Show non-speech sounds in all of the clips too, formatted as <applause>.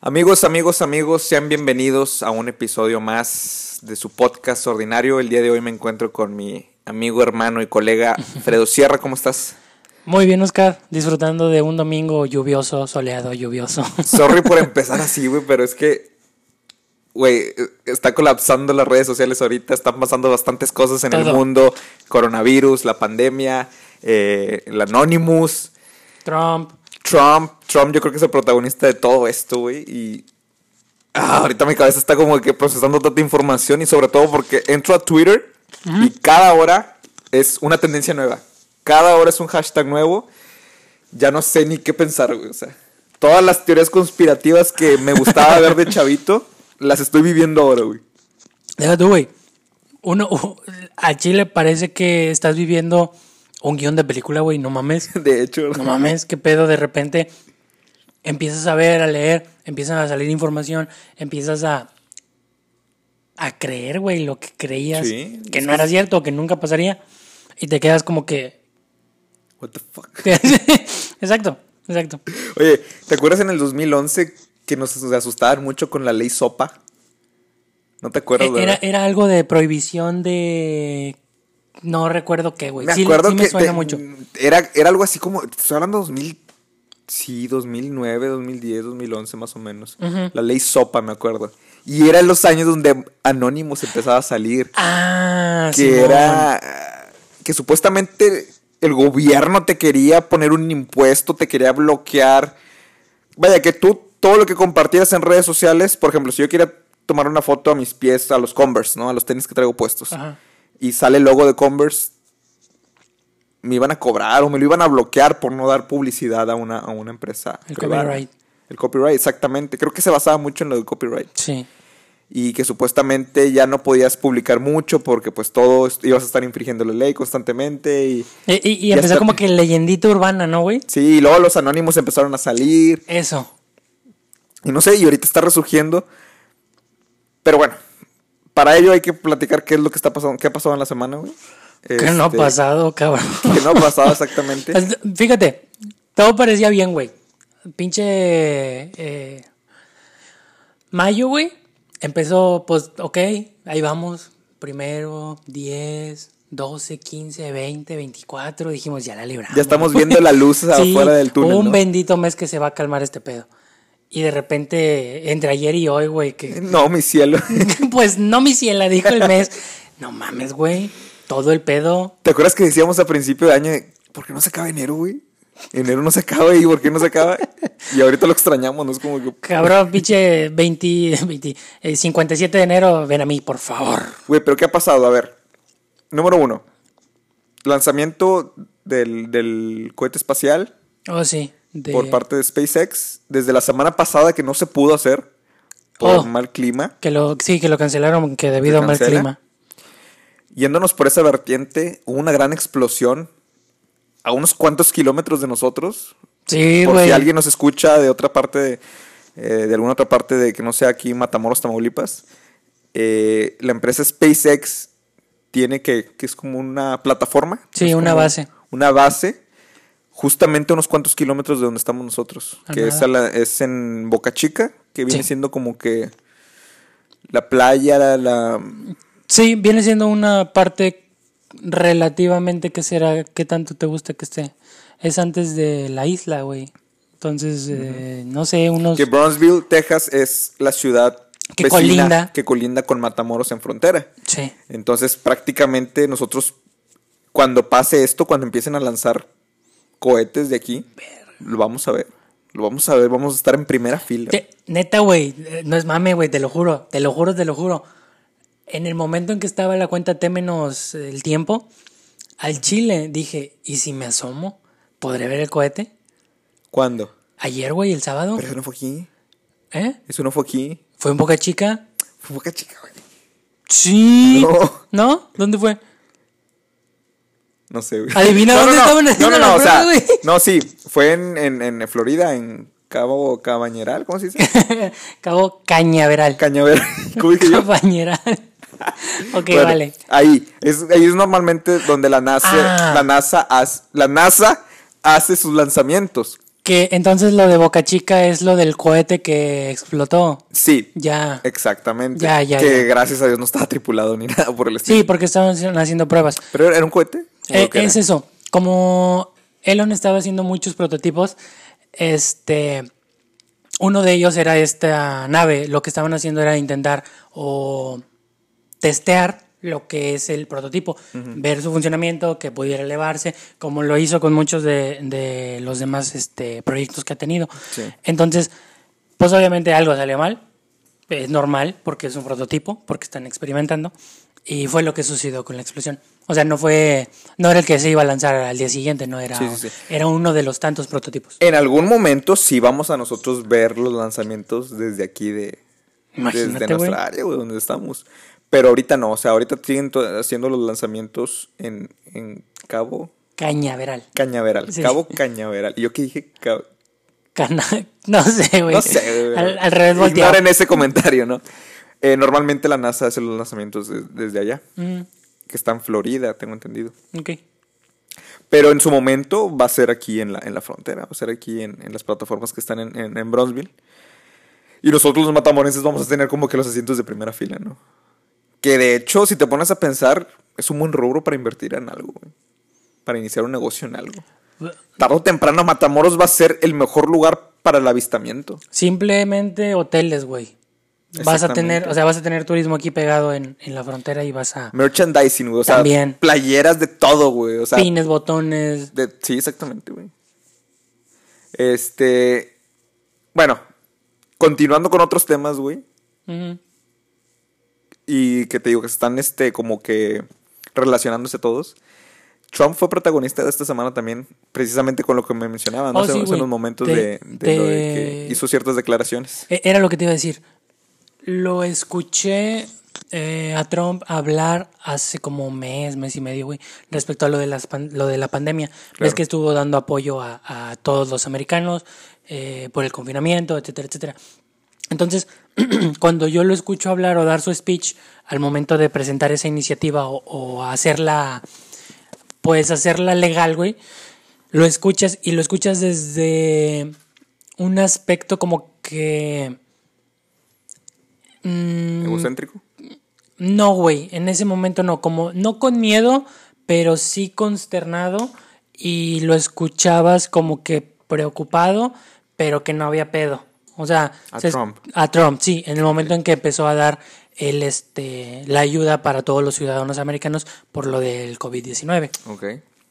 Amigos, amigos, amigos, sean bienvenidos a un episodio más de su podcast ordinario. El día de hoy me encuentro con mi amigo, hermano y colega <laughs> Fredo Sierra. ¿Cómo estás? Muy bien, Oscar. Disfrutando de un domingo lluvioso, soleado, lluvioso. Sorry por <laughs> empezar así, güey, pero es que, güey, está colapsando las redes sociales ahorita. Están pasando bastantes cosas en el mundo. Coronavirus, la pandemia, eh, el Anonymous, Trump. Trump. Trump yo creo que es el protagonista de todo esto, güey. Y ah, ahorita mi cabeza está como que procesando tanta información y sobre todo porque entro a Twitter y cada hora es una tendencia nueva. Cada hora es un hashtag nuevo. Ya no sé ni qué pensar, güey. O sea, todas las teorías conspirativas que me gustaba ver de <laughs> chavito, las estoy viviendo ahora, güey. Deja tú, güey. Uno, a Chile parece que estás viviendo un guion de película, güey. No mames. <laughs> De hecho, No mames, qué pedo. De repente empiezas a ver, a leer, empiezan a salir información, empiezas a a creer, güey, lo que creías Sí, que no era cierto, que nunca pasaría. Y te quedas como que. what the fuck. <laughs> exacto, exacto. Oye, ¿te acuerdas en el 2011 que nos asustaban mucho con la ley SOPA? ¿No te acuerdas? Eh? Era, era algo de prohibición de. No recuerdo qué, güey. Me Sí, acuerdo sí que me suena mucho. Era, era algo así como, estoy hablando de 2000, sí, 2009, 2010, 2011 más o menos. La ley SOPA, me acuerdo. Y era en los años donde Anonymous empezaba a salir. Ah, que Simón. era que supuestamente el gobierno te quería poner un impuesto, te quería bloquear. Vaya, que tú todo lo que compartieras en redes sociales, por ejemplo, si yo quería tomar una foto a mis pies, a los Converse, ¿no? A los tenis que traigo puestos. Ajá. Y sale el logo de Converse, me iban a cobrar o me lo iban a bloquear por no dar publicidad a una, a una empresa. El privada. copyright. El copyright, exactamente. Creo que se basaba mucho en lo del copyright Sí. y que supuestamente ya no podías publicar mucho porque pues todo ibas a estar infringiendo la ley constantemente y Y, y- y empezó como que leyendita urbana, ¿no, güey? sí, y luego los anónimos empezaron a salir Eso. Y no sé, y ahorita está resurgiendo. Pero bueno, para ello hay que platicar qué es lo que está pasando, qué ha pasado en la semana, güey. Que no ha Este, pasado, cabrón. <laughs> Que no ha pasado exactamente. Fíjate, todo parecía bien, güey. Pinche. eh, mayo, güey. Empezó, pues, ok, ahí vamos. Primero, 10, 12, 15, 20, 24. Dijimos, ya la libramos. Ya estamos viendo la luz <laughs> Sí, afuera del túnel, Un ¿no? bendito mes que se va a calmar este pedo. Y de repente, entre ayer y hoy, güey, que. No, mi cielo. <laughs> pues no, mi ciela, dijo el mes. <laughs> No mames, güey. Todo el pedo. ¿Te acuerdas que decíamos a principio de año, ¿por qué no se acaba enero, güey? Enero no se acaba y ¿por qué no se acaba? <laughs> Y ahorita lo extrañamos, ¿no? Es como que, Cabrón, pinche 20, 20, eh, 57 de enero, ven a mí, por favor. Güey, pero ¿qué ha pasado? A ver. Número uno. Lanzamiento del, del cohete espacial Oh, sí. De- por parte de SpaceX. Desde la semana pasada que no se pudo hacer por Oh. mal clima. Que lo, sí, que lo cancelaron que debido a mal clima. Yéndonos por esa vertiente, hubo una gran explosión a unos cuantos kilómetros de nosotros. Sí, por si alguien nos escucha de otra parte, de, eh, de alguna otra parte de que no sea aquí Matamoros, Tamaulipas. eh, la empresa SpaceX tiene que, que es como una plataforma. Sí, una base. Una base, justamente unos cuantos kilómetros de donde estamos nosotros. A que es, a la- es en Boca Chica, que viene Sí. siendo como que la playa, la, la- Sí, viene siendo una parte relativamente que será, ¿qué tanto te gusta que esté? Es antes de la isla, güey. Entonces, eh, no sé, unos... que Brownsville, Texas, es la ciudad Que vecina colinda. que colinda con Matamoros en frontera. Sí. Entonces, prácticamente nosotros, cuando pase esto, cuando empiecen a lanzar cohetes de aquí, lo vamos a ver. Lo vamos a ver, vamos a estar en primera fila. Te- neta, güey, no es mame, güey, te lo juro, te lo juro, te lo juro. En el momento en que estaba la cuenta T menos el tiempo, al Chile dije, ¿y si me asomo? ¿Podré ver el cohete? ¿Cuándo? Ayer, güey, el sábado. Pero eso no fue aquí. ¿Eh? Eso no fue aquí. ¿Fue en Boca Chica? Fue Boca Chica, güey. Sí. No. ¿No? ¿Dónde fue? No sé, güey. Adivina no, dónde no, no. estaban No, haciendo no, no, la o sea, güey. no, sí, fue en, en, en Florida, en Cabo Cabañeral, ¿cómo se dice? <laughs> Cabo Cañaveral. Cañaveral. <laughs> ¿Cómo dije yo? Cabañeral. <laughs> ok, Bueno, vale. Ahí, es, ahí es normalmente donde la NASA, Ah. la NASA, hace, la NASA hace sus lanzamientos. Que entonces lo de Boca Chica es lo del cohete que explotó. Sí, Ya. exactamente. Ya, ya, que ya. gracias a Dios no estaba tripulado ni <laughs> nada por el estilo. Sí, porque estaban haciendo pruebas. Pero era un cohete. ¿O Eh, era? es eso. Como Elon estaba haciendo muchos prototipos, este, uno de ellos era esta nave. Lo que estaban haciendo era intentar o testear lo que es el prototipo, ver su funcionamiento, que pudiera elevarse, como lo hizo con muchos de, de los demás este, proyectos que ha tenido. Sí. Entonces, pues obviamente algo salió mal, es normal porque es un prototipo, porque están experimentando, y fue lo que sucedió con la explosión. O sea, no fue, no era el que se iba a lanzar al día siguiente, no era, Sí, sí, sí. era uno de los tantos prototipos. En algún momento sí vamos a nosotros ver los lanzamientos desde aquí de Imagínate, desde nuestra güey. área, güey, donde estamos. Pero ahorita no, o sea, ahorita siguen haciendo los lanzamientos en, en Cabo Cañaveral. Cañaveral. Sí. Cabo Cañaveral. ¿Y yo qué dije? Cabo- Cana- <laughs> no sé, güey. No sé, güey. Al, al revés volteado. Ignoren ese comentario, ¿no? Eh, normalmente la NASA hace los lanzamientos de- desde allá, Mm, que está en Florida, tengo entendido. ok. Pero en su momento va a ser aquí en la, en la frontera, va a ser aquí en, en las plataformas que están en, en, en Bronzeville. Y nosotros los matamorenses vamos a tener como que los asientos de primera fila, ¿no? Que de hecho, si te pones a pensar, es un buen rubro para invertir en algo, güey. Para iniciar un negocio en algo. Tarde o temprano Matamoros va a ser el mejor lugar para el avistamiento. Simplemente hoteles, güey. Vas a tener, o sea, vas a tener turismo aquí pegado en, en la frontera y vas a Merchandising, güey. O sea, También. playeras de todo, güey. O sea, pines, botones. de- sí, exactamente, güey. Este. Bueno, continuando con otros temas, güey. Y que te digo que están, este, como que relacionándose todos. Trump fue protagonista de esta semana también, precisamente con lo que me mencionaba, ¿no? Oh, sí, güey. unos momentos Te- de, de lo de te- que hizo ciertas declaraciones. E- Era lo que te iba a decir. Lo escuché eh, a Trump hablar hace como mes, mes y medio, güey, respecto a lo de, las lo de la pandemia. Ves que estuvo dando apoyo a, a todos los americanos eh, por el confinamiento, etcétera, etcétera. Entonces, <clears throat> cuando yo lo escucho hablar o dar su speech al momento de presentar esa iniciativa o, o hacerla, pues hacerla legal, güey, lo escuchas y lo escuchas desde un aspecto como que... mm, Egocéntrico. no, güey, en ese momento no, como no con miedo, pero sí consternado y lo escuchabas como que preocupado, pero que no había pedo. O sea, A se- Trump. A Trump, sí, en el momento en que empezó a dar el, este, la ayuda para todos los ciudadanos americanos por lo del COVID-19. Ok.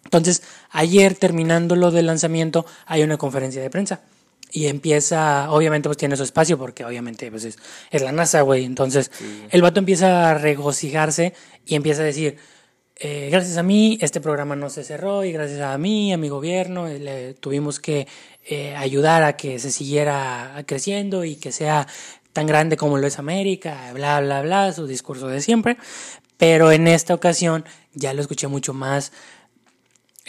Entonces, ayer terminando lo del lanzamiento, hay una conferencia de prensa. Y empieza, obviamente, pues tiene su espacio, porque obviamente pues, es, es la NASA, güey. Entonces, el vato empieza a regocijarse y empieza a decir: eh, Gracias a mí, este programa no se cerró, y gracias a mí, a mi gobierno, eh, le tuvimos que eh, ayudar a que se siguiera creciendo y que sea tan grande como lo es América, bla, bla, bla, su discurso de siempre. Pero en esta ocasión ya lo escuché mucho más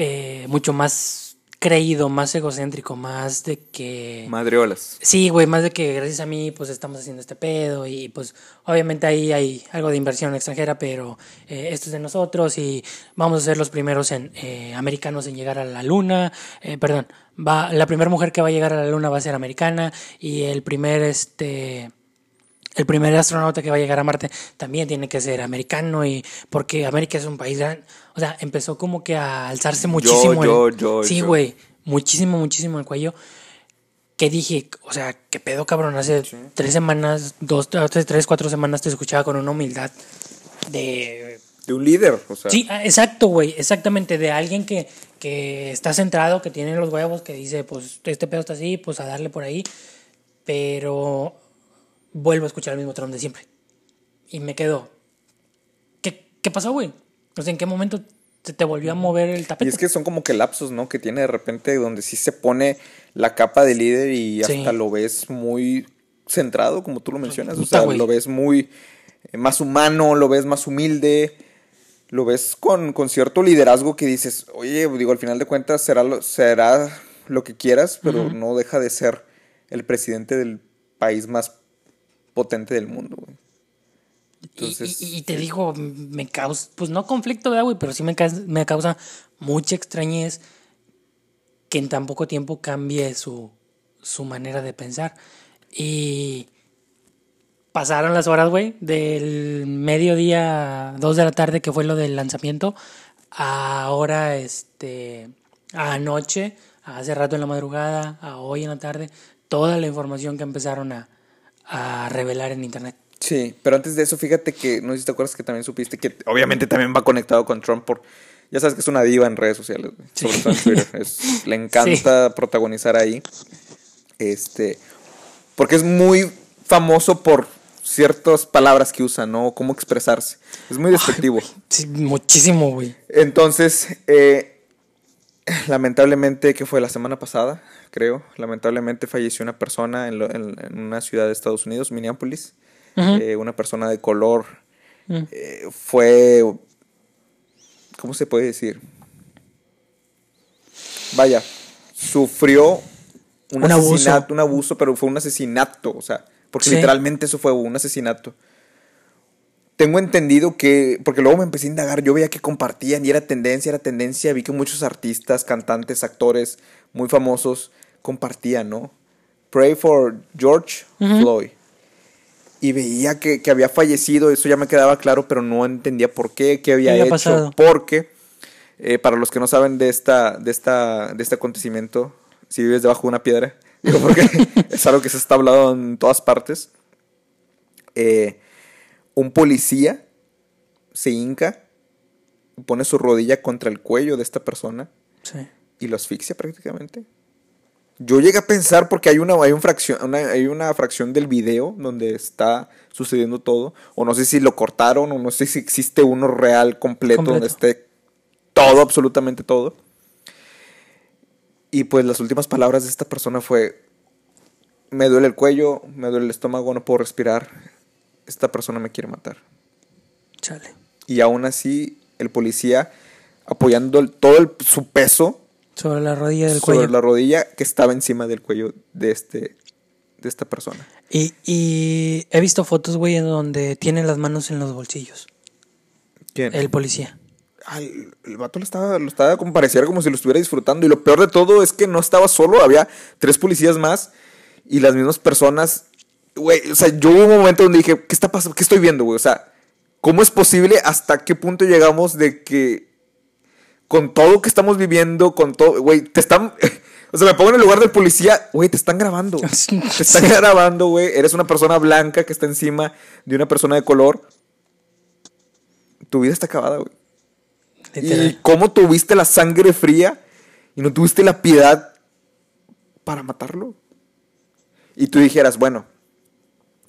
eh, mucho más creído, más egocéntrico, más de que... Madriolas. Sí, güey, más de que gracias a mí pues estamos haciendo este pedo y pues obviamente ahí hay algo de inversión extranjera, pero eh, esto es de nosotros y vamos a ser los primeros en, eh, americanos en llegar a la luna, eh, perdón, va, la primera mujer que va a llegar a la luna va a ser americana y el primer este el primer astronauta que va a llegar a Marte también tiene que ser americano y porque América es un país grande. O sea, empezó como que a alzarse muchísimo. yo, el- yo, sí, yo. güey, muchísimo, muchísimo el cuello. Que dije, o sea, qué pedo, cabrón. Hace tres semanas, dos, tres, tres, cuatro semanas te escuchaba con una humildad de De un líder, o sea. Sí, ah, exacto, güey, exactamente, de alguien que, que está centrado, que tiene los huevos, que dice, pues este pedo está así, pues a darle por ahí, pero vuelvo a escuchar el mismo Trump de siempre. Y me quedo, ¿qué, qué pasó, güey? O sea, ¿en qué momento te, te volvió a mover el Y tapete? es que son como que lapsos, ¿no? Que tiene de repente donde sí se pone la capa de líder y Sí. hasta lo ves muy centrado, como tú lo mencionas. O Puta, sea, güey. lo ves muy eh, más humano, lo ves más humilde, lo ves con, con cierto liderazgo que dices, oye, digo, al final de cuentas será lo, será lo que quieras, pero no deja de ser el presidente del país más potente del mundo. güey. Entonces, y, te digo, me causa, pues no conflicto, ¿verdad, güey? Pero sí me, me causa mucha extrañez que en tan poco tiempo cambie su, su manera de pensar. Y pasaron las horas, güey, del mediodía, dos de la tarde, que fue lo del lanzamiento, a ahora, este, anoche, hace rato en la madrugada, a hoy en la tarde, toda la información que empezaron a, a revelar en internet. Sí, pero antes de eso, fíjate que, no sé si te acuerdas que también supiste que obviamente también va conectado con Trump por, ya sabes que es una diva en redes sociales, sobre todo en Twitter, le <laughs> encanta protagonizar ahí, este, porque es muy famoso por ciertas palabras que usa, ¿no? Cómo expresarse. Es muy despectivo. sí, muchísimo, güey. Entonces, eh, lamentablemente, que fue la semana pasada, creo, lamentablemente falleció una persona en, una ciudad de Estados Unidos, Minneapolis. Eh, una persona de color. Mm. Eh, fue. ¿Cómo se puede decir? Vaya, sufrió un, asesinato, un abuso, pero fue un asesinato, o sea, porque literalmente eso fue un asesinato. Tengo entendido que, porque luego me empecé a indagar, yo veía que compartían y era tendencia, era tendencia, vi que muchos artistas, cantantes, actores muy famosos compartían, ¿no? Pray for George Floyd. Y veía que, había fallecido, eso ya me quedaba claro, pero no entendía por qué, qué había, hecho. Porque, eh, para los que no saben de, esta, de, esta, de este acontecimiento, si vives debajo de una piedra, digo porque <laughs> es algo que se está hablando en todas partes. Eh, un policía se hinca, pone su rodilla contra el cuello de esta persona y lo asfixia prácticamente. Yo llegué a pensar, porque hay una, hay, un fracción, hay una fracción del video donde está sucediendo todo, o no sé si lo cortaron, o no sé si existe uno real completo. donde esté todo, absolutamente todo. Y pues las últimas palabras de esta persona fue, me duele el cuello, me duele el estómago, no puedo respirar, esta persona me quiere matar. Chale. Y aún así, el policía, apoyando todo su peso sobre la rodilla del cuello. Sobre la rodilla que estaba encima del cuello de, este, de esta persona. Y, y he visto fotos, güey, en donde tiene las manos en los bolsillos. ¿Quién? El policía. Ay, el vato lo estaba, lo estaba como como si lo estuviera disfrutando. Y lo peor de todo es que no estaba solo, había tres policías más y las mismas personas. Güey, o sea, yo hubo un momento donde dije, ¿qué está pasando? ¿Qué estoy viendo, güey? O sea, ¿cómo es posible? ¿Hasta qué punto llegamos de que con todo que estamos viviendo, con todo, güey, te están... <laughs> O sea, me pongo en el lugar del policía, güey, te están grabando. <laughs> Te están grabando, güey. Eres una persona blanca que está encima de una persona de color. Tu vida está acabada, güey. ¿Y cómo tuviste la sangre fría y no tuviste la piedad para matarlo? Y tú dijeras, bueno,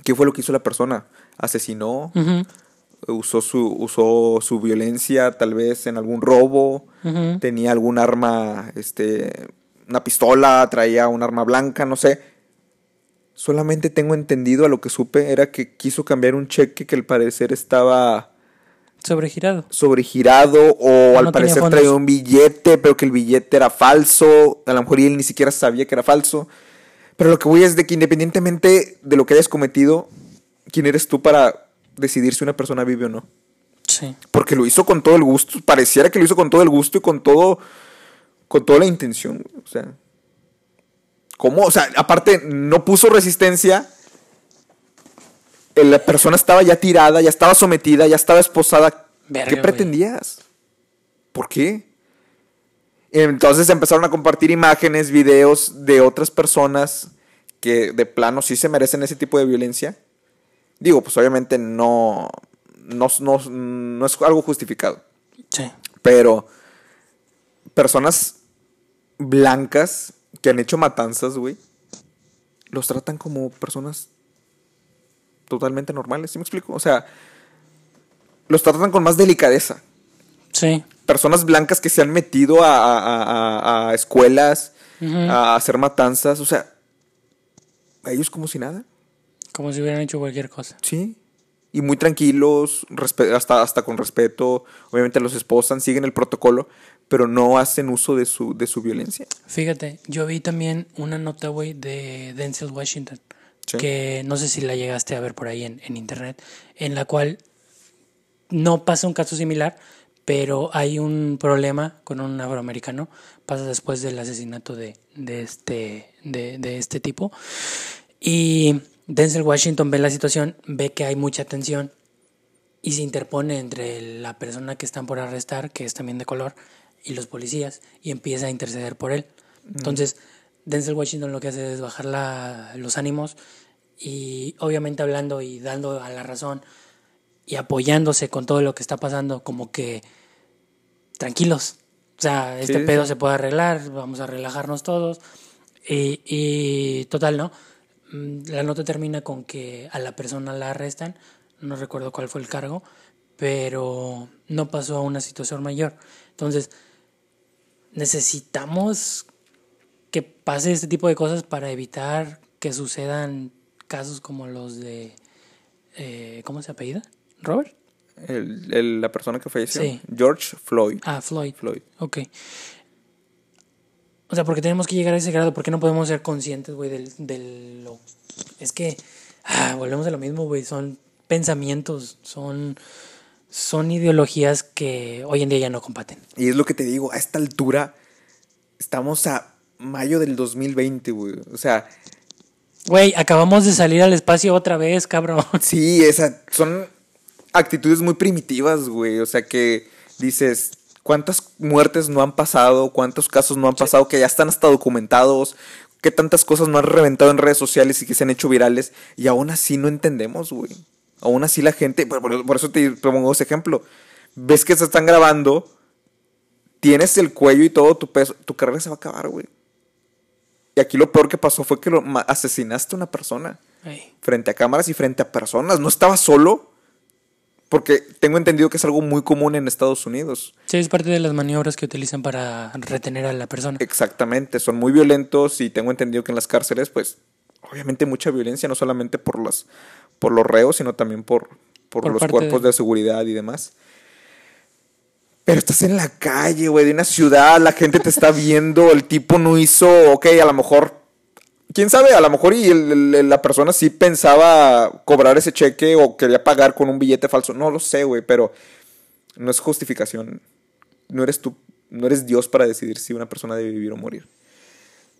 ¿qué fue lo que hizo la persona? ¿Asesinó? usó su, usó su violencia tal vez en algún robo, tenía algún arma, este, una pistola, traía un arma blanca, no sé. Solamente tengo entendido a lo que supe era que quiso cambiar un cheque que al parecer estaba sobregirado. Sobregirado o al parecer traía un billete, pero que el billete era falso, a lo mejor él ni siquiera sabía que era falso. Pero lo que voy es de que independientemente de lo que hayas cometido, ¿quién eres tú para decidir si una persona vive o no. Sí. Porque lo hizo con todo el gusto. Pareciera que lo hizo con todo el gusto y con todo. con toda la intención. O sea. ¿Cómo? O sea, aparte, no puso resistencia. La persona estaba ya tirada, ya estaba sometida, ya estaba esposada. ¿Qué pretendías? ¿Por qué? Entonces empezaron a compartir imágenes, videos de otras personas que de plano sí se merecen ese tipo de violencia Digo, pues obviamente no, no, no, es algo justificado. Sí. Pero personas blancas que han hecho matanzas, güey, los tratan como personas totalmente normales, ¿sí me explico? O sea, los tratan con más delicadeza. Sí. Personas blancas que se han metido a, a, escuelas, a hacer matanzas, o sea, a ellos como si nada. Como si hubieran hecho cualquier cosa. Sí. Y muy tranquilos, hasta, hasta con respeto. Obviamente los esposan, siguen el protocolo, pero no hacen uso de su, de su violencia. Fíjate, yo vi también una nota, güey, de Denzel Washington. que no sé si la llegaste a ver por ahí en, en internet, en la cual no pasa un caso similar, pero hay un problema con un afroamericano, pasa después del asesinato de, de este, de, de, este tipo. Y Denzel Washington ve la situación, ve que hay mucha tensión y se interpone entre la persona que están por arrestar, que es también de color, y los policías, y empieza a interceder por él. Entonces, Denzel Washington lo que hace es bajar la, los ánimos y obviamente hablando y dando a la razón y apoyándose con todo lo que está pasando, como que tranquilos. O sea, este pedo se puede arreglar, vamos a relajarnos todos. Y, y, total, ¿no? Mm, la nota termina con que a la persona la arrestan, no recuerdo cuál fue el cargo, pero no pasó a una situación mayor. Entonces, necesitamos que pase este tipo de cosas para evitar que sucedan casos como los de... Eh, ¿Cómo se apellida? ¿Robert? El, el, la persona que falleció. Sí. George Floyd. Ah, Floyd. Floyd. Ok. O sea, porque tenemos que llegar a ese grado, porque no podemos ser conscientes, güey, del, del... Lo... Es que... Ah, volvemos a lo mismo, güey. Son pensamientos, son... Son ideologías que hoy en día ya no combaten. Y es lo que te digo, a esta altura estamos a mayo del 2020, güey. O sea... Güey, acabamos de salir al espacio otra vez, cabrón. Sí, esa, son actitudes muy primitivas, güey. O sea que dices, ¿cuántas muertes no han pasado? ¿Cuántos casos no han pasado que ya están hasta documentados? ¿Qué tantas cosas no han reventado en redes sociales y que se han hecho virales? Y aún así no entendemos, güey. Aún así la gente, por, por eso te pongo ese ejemplo. Ves que se están grabando, tienes el cuello y todo tu peso, tu carrera se va a acabar, güey. Y aquí lo peor que pasó fue que lo asesinaste a una persona. Ay. Frente a cámaras y frente a personas. No estaba solo. Porque tengo entendido que es algo muy común en Estados Unidos. Sí, es parte de las maniobras que utilizan para retener a la persona. Exactamente, son muy violentos y tengo entendido que en las cárceles, pues, obviamente mucha violencia, no solamente por los, por los reos, sino también por, por, por los cuerpos de... de seguridad y demás. Pero estás en la calle, güey, de una ciudad, la gente te está viendo, el tipo no hizo, ok, a lo mejor quién sabe, a lo mejor y el, el, la persona sí pensaba cobrar ese cheque o quería pagar con un billete falso. No lo sé, güey, pero no es justificación. No eres tú, no eres Dios para decidir si una persona debe vivir o morir.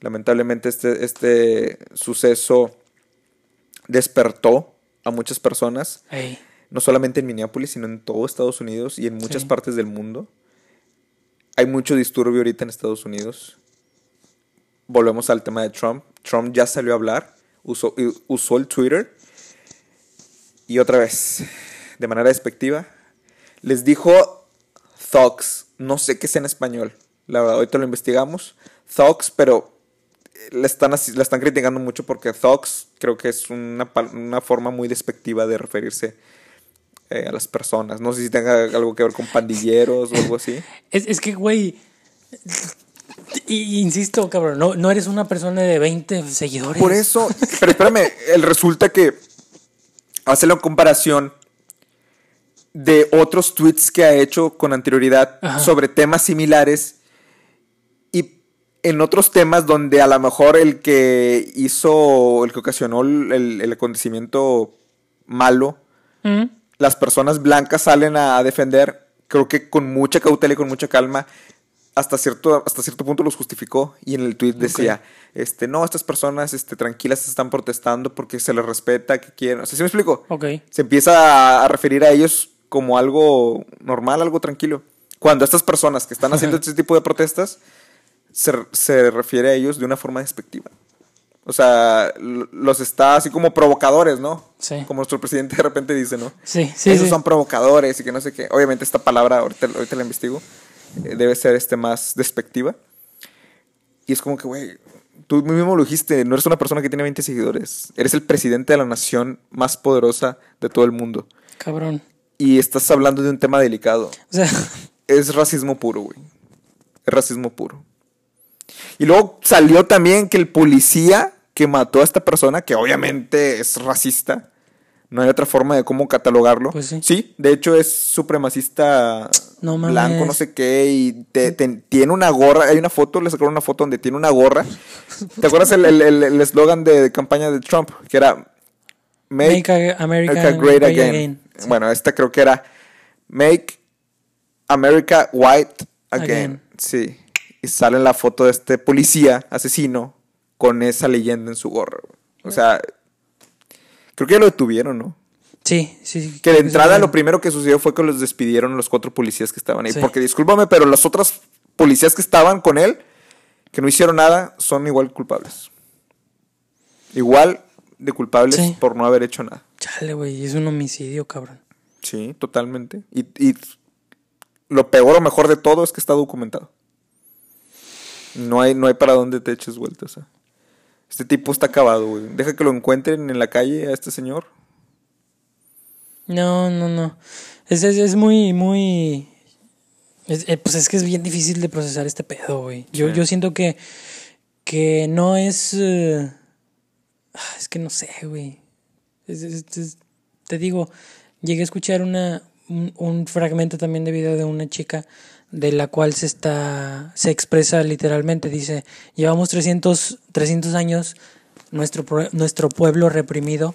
Lamentablemente este, este suceso despertó a muchas personas, no solamente en Minneapolis, sino en todo Estados Unidos y en muchas Sí. partes del mundo. Hay mucho disturbio ahorita en Estados Unidos. Volvemos al tema de Trump. Trump ya salió a hablar, usó, usó el Twitter y otra vez, de manera despectiva, les dijo thugs. No sé qué es en español. La verdad, ahorita lo investigamos. Thugs, pero le están, así- la están criticando mucho porque thugs creo que es una, una forma muy despectiva de referirse eh, a las personas. No sé si tenga algo que ver con pandilleros o algo así. <laughs> Es, es que, güey. Y- Insisto, cabrón, no, no eres una persona de 20 seguidores. Por eso, pero espérame, el resulta que hace la comparación de otros tweets que ha hecho con anterioridad Ajá. sobre temas similares y en otros temas donde a lo mejor el que hizo, el que ocasionó el, el acontecimiento malo, Mm. las personas blancas salen a defender, creo que con mucha cautela y con mucha calma, hasta cierto, hasta cierto punto los justificó. Y en el tweet decía, este, no, estas personas este, tranquilas están protestando porque se les respeta, que quieren. O sea, ¿sí me explico? Ok. Se empieza a, a referir a ellos como algo normal, algo tranquilo. Cuando estas personas que están haciendo <laughs> este tipo de protestas, se, se refiere a ellos de una forma despectiva. O sea, los está así como provocadores, ¿no? Sí. Como nuestro presidente de repente dice, ¿no? Sí, sí, Esos sí. son provocadores y que no sé qué. Obviamente esta palabra, ahorita, ahorita la investigo, debe ser este más despectiva. Y es como que, güey, tú mismo lo dijiste, no eres una persona que tiene 20 seguidores. Eres el presidente de la nación más poderosa de todo el mundo. Cabrón. Y estás hablando de un tema delicado. O sea, <laughs> Es racismo puro, güey. Es racismo puro. Y luego salió también que el policía que mató a esta persona, que obviamente es racista, No hay otra forma de cómo catalogarlo. Pues sí. Sí, de hecho es supremacista No blanco, no sé qué, y te- te- tiene una gorra. Hay una foto, le sacaron una foto donde tiene una gorra. ¿Te acuerdas el eslogan el, el eslogan de campaña de Trump? Que era Make, America, America Great Again. Again. Sí. Bueno, esta creo que era Make America White Again. Again. Sí. Y sale la foto de este policía asesino con esa leyenda en su gorra. O sea, creo que ya lo detuvieron, ¿no? Sí, sí. sí, Que de entrada lo primero que sucedió fue que los despidieron los cuatro policías que estaban ahí. Sí. Porque discúlpame, pero los otros policías que estaban con él, que no hicieron nada, son igual culpables. Igual de culpables Sí. por no haber hecho nada. Chale, güey, es un homicidio, cabrón. Sí, totalmente. Y, y lo peor o mejor de todo es que está documentado. No hay, no hay para dónde te eches vueltas. ¿eh? Este tipo está acabado, güey. Deja que lo encuentren en la calle a este señor. No, no, no. Es, es, es muy, muy. es- eh, pues es que es bien difícil de procesar este pedo, güey. Yo, Sí. yo siento que. Que no es. ah, es que no sé, güey. Te digo, llegué a escuchar una, un, un fragmento también de video de una chica de la cual se está se expresa literalmente dice llevamos 300 300 años nuestro nuestro pueblo reprimido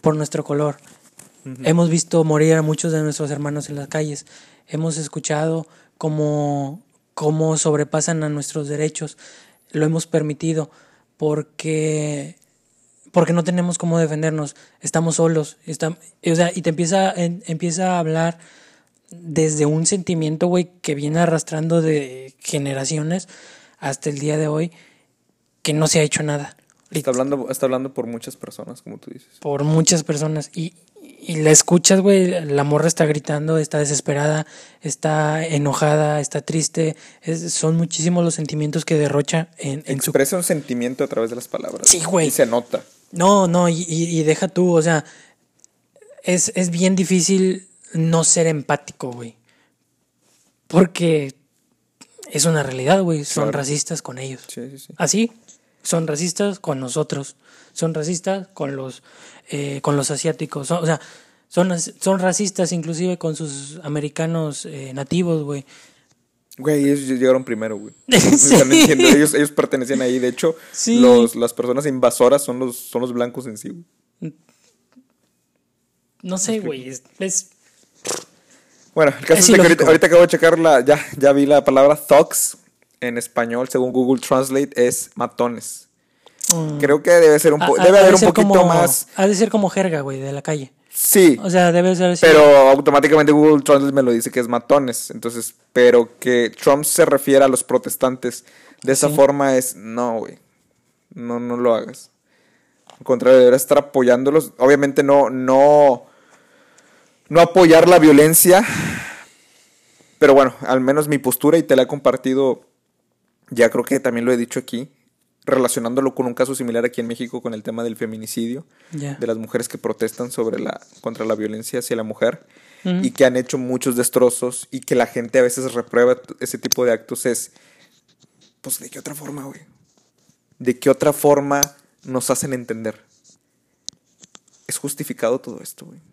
por nuestro color. Hemos visto morir a muchos de nuestros hermanos en las calles. Hemos escuchado cómo cómo sobrepasan a nuestros derechos. Lo hemos permitido porque porque no tenemos cómo defendernos, estamos solos, estam- o sea, y te empieza, en- empieza a hablar desde un sentimiento, güey, que viene arrastrando de generaciones hasta el día de hoy, que no se ha hecho nada. Está hablando, está hablando por muchas personas, como tú dices. Por muchas personas. Y, y la escuchas, güey, la morra está gritando, está desesperada, está enojada, está triste. Es- son muchísimos los sentimientos que derrocha en, en su Expresa un sentimiento a través de las palabras. Sí, güey. Y se nota. No, no, y, y- y deja tú, o sea, es, es bien difícil no ser empático, güey. Porque es una realidad, güey. Son Claro. racistas con ellos. Sí, sí, sí. Así, son racistas con nosotros. Son racistas con los, eh, con los asiáticos. Son- o sea, son, son racistas inclusive con sus americanos eh, nativos, güey. Güey, ellos llegaron primero, güey. <laughs> Sí. Ellos, ellos pertenecían ahí. De hecho, Sí. los, las personas invasoras son los, son los blancos en sí, güey. No sé, güey. Es, es- Bueno, el caso Es que ahorita, acabo de checar la, ya, ya vi la palabra thugs en español, según Google Translate, es matones. mm, Creo que debe ser un po- debe ha de haber un ser poquito como- más. Ha de ser como jerga, güey, de la calle. Sí, O sea, debe ser así. pero automáticamente Google Translate me lo dice que es matones. Entonces, pero que Trump se refiere a los protestantes de esa Sí. forma es no, güey. No, no lo hagas. Al contrario, deberías estar apoyándolos. Obviamente no, no, no apoyar la violencia. Pero bueno, al menos mi postura y te la he compartido, ya creo que también lo he dicho aquí, relacionándolo con un caso similar aquí en México con el tema del feminicidio, de las mujeres que protestan sobre la, contra la violencia hacia la mujer y que han hecho muchos destrozos y que la gente a veces reprueba ese tipo de actos es, pues, ¿de qué otra forma, güey? ¿De qué otra forma nos hacen entender? Es justificado todo esto, güey.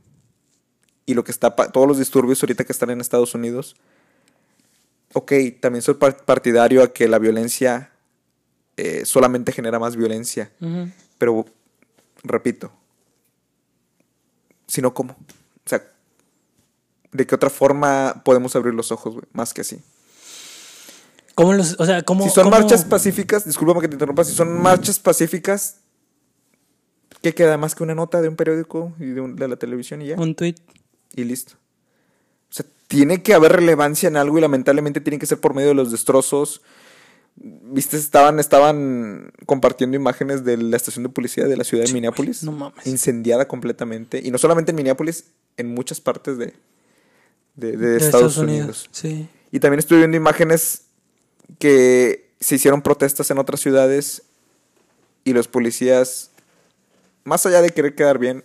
Y lo que está, todos los disturbios ahorita que están en Estados Unidos, ok, también soy par- partidario a que la violencia eh, solamente genera más violencia, pero, repito, si no, ¿cómo? O sea, ¿de qué otra forma podemos abrir los ojos, güey? Más que así. ¿Cómo los, o sea, cómo, si son cómo- marchas pacíficas, discúlpame que te interrumpa, si son marchas pacíficas, ¿qué queda más que una nota de un periódico y de, un- de la televisión y ya? un tweet? Y listo. O sea, tiene que haber relevancia en algo y lamentablemente tiene que ser por medio de los destrozos. Viste, estaban, estaban compartiendo imágenes de la estación de policía de la ciudad de Minneapolis. no mames. Incendiada completamente. Y no solamente en Minneapolis, en muchas partes de, de, de de Estados, Unidos. Sí. Y también estuve viendo imágenes que se hicieron protestas en otras ciudades y los policías, más allá de querer quedar bien,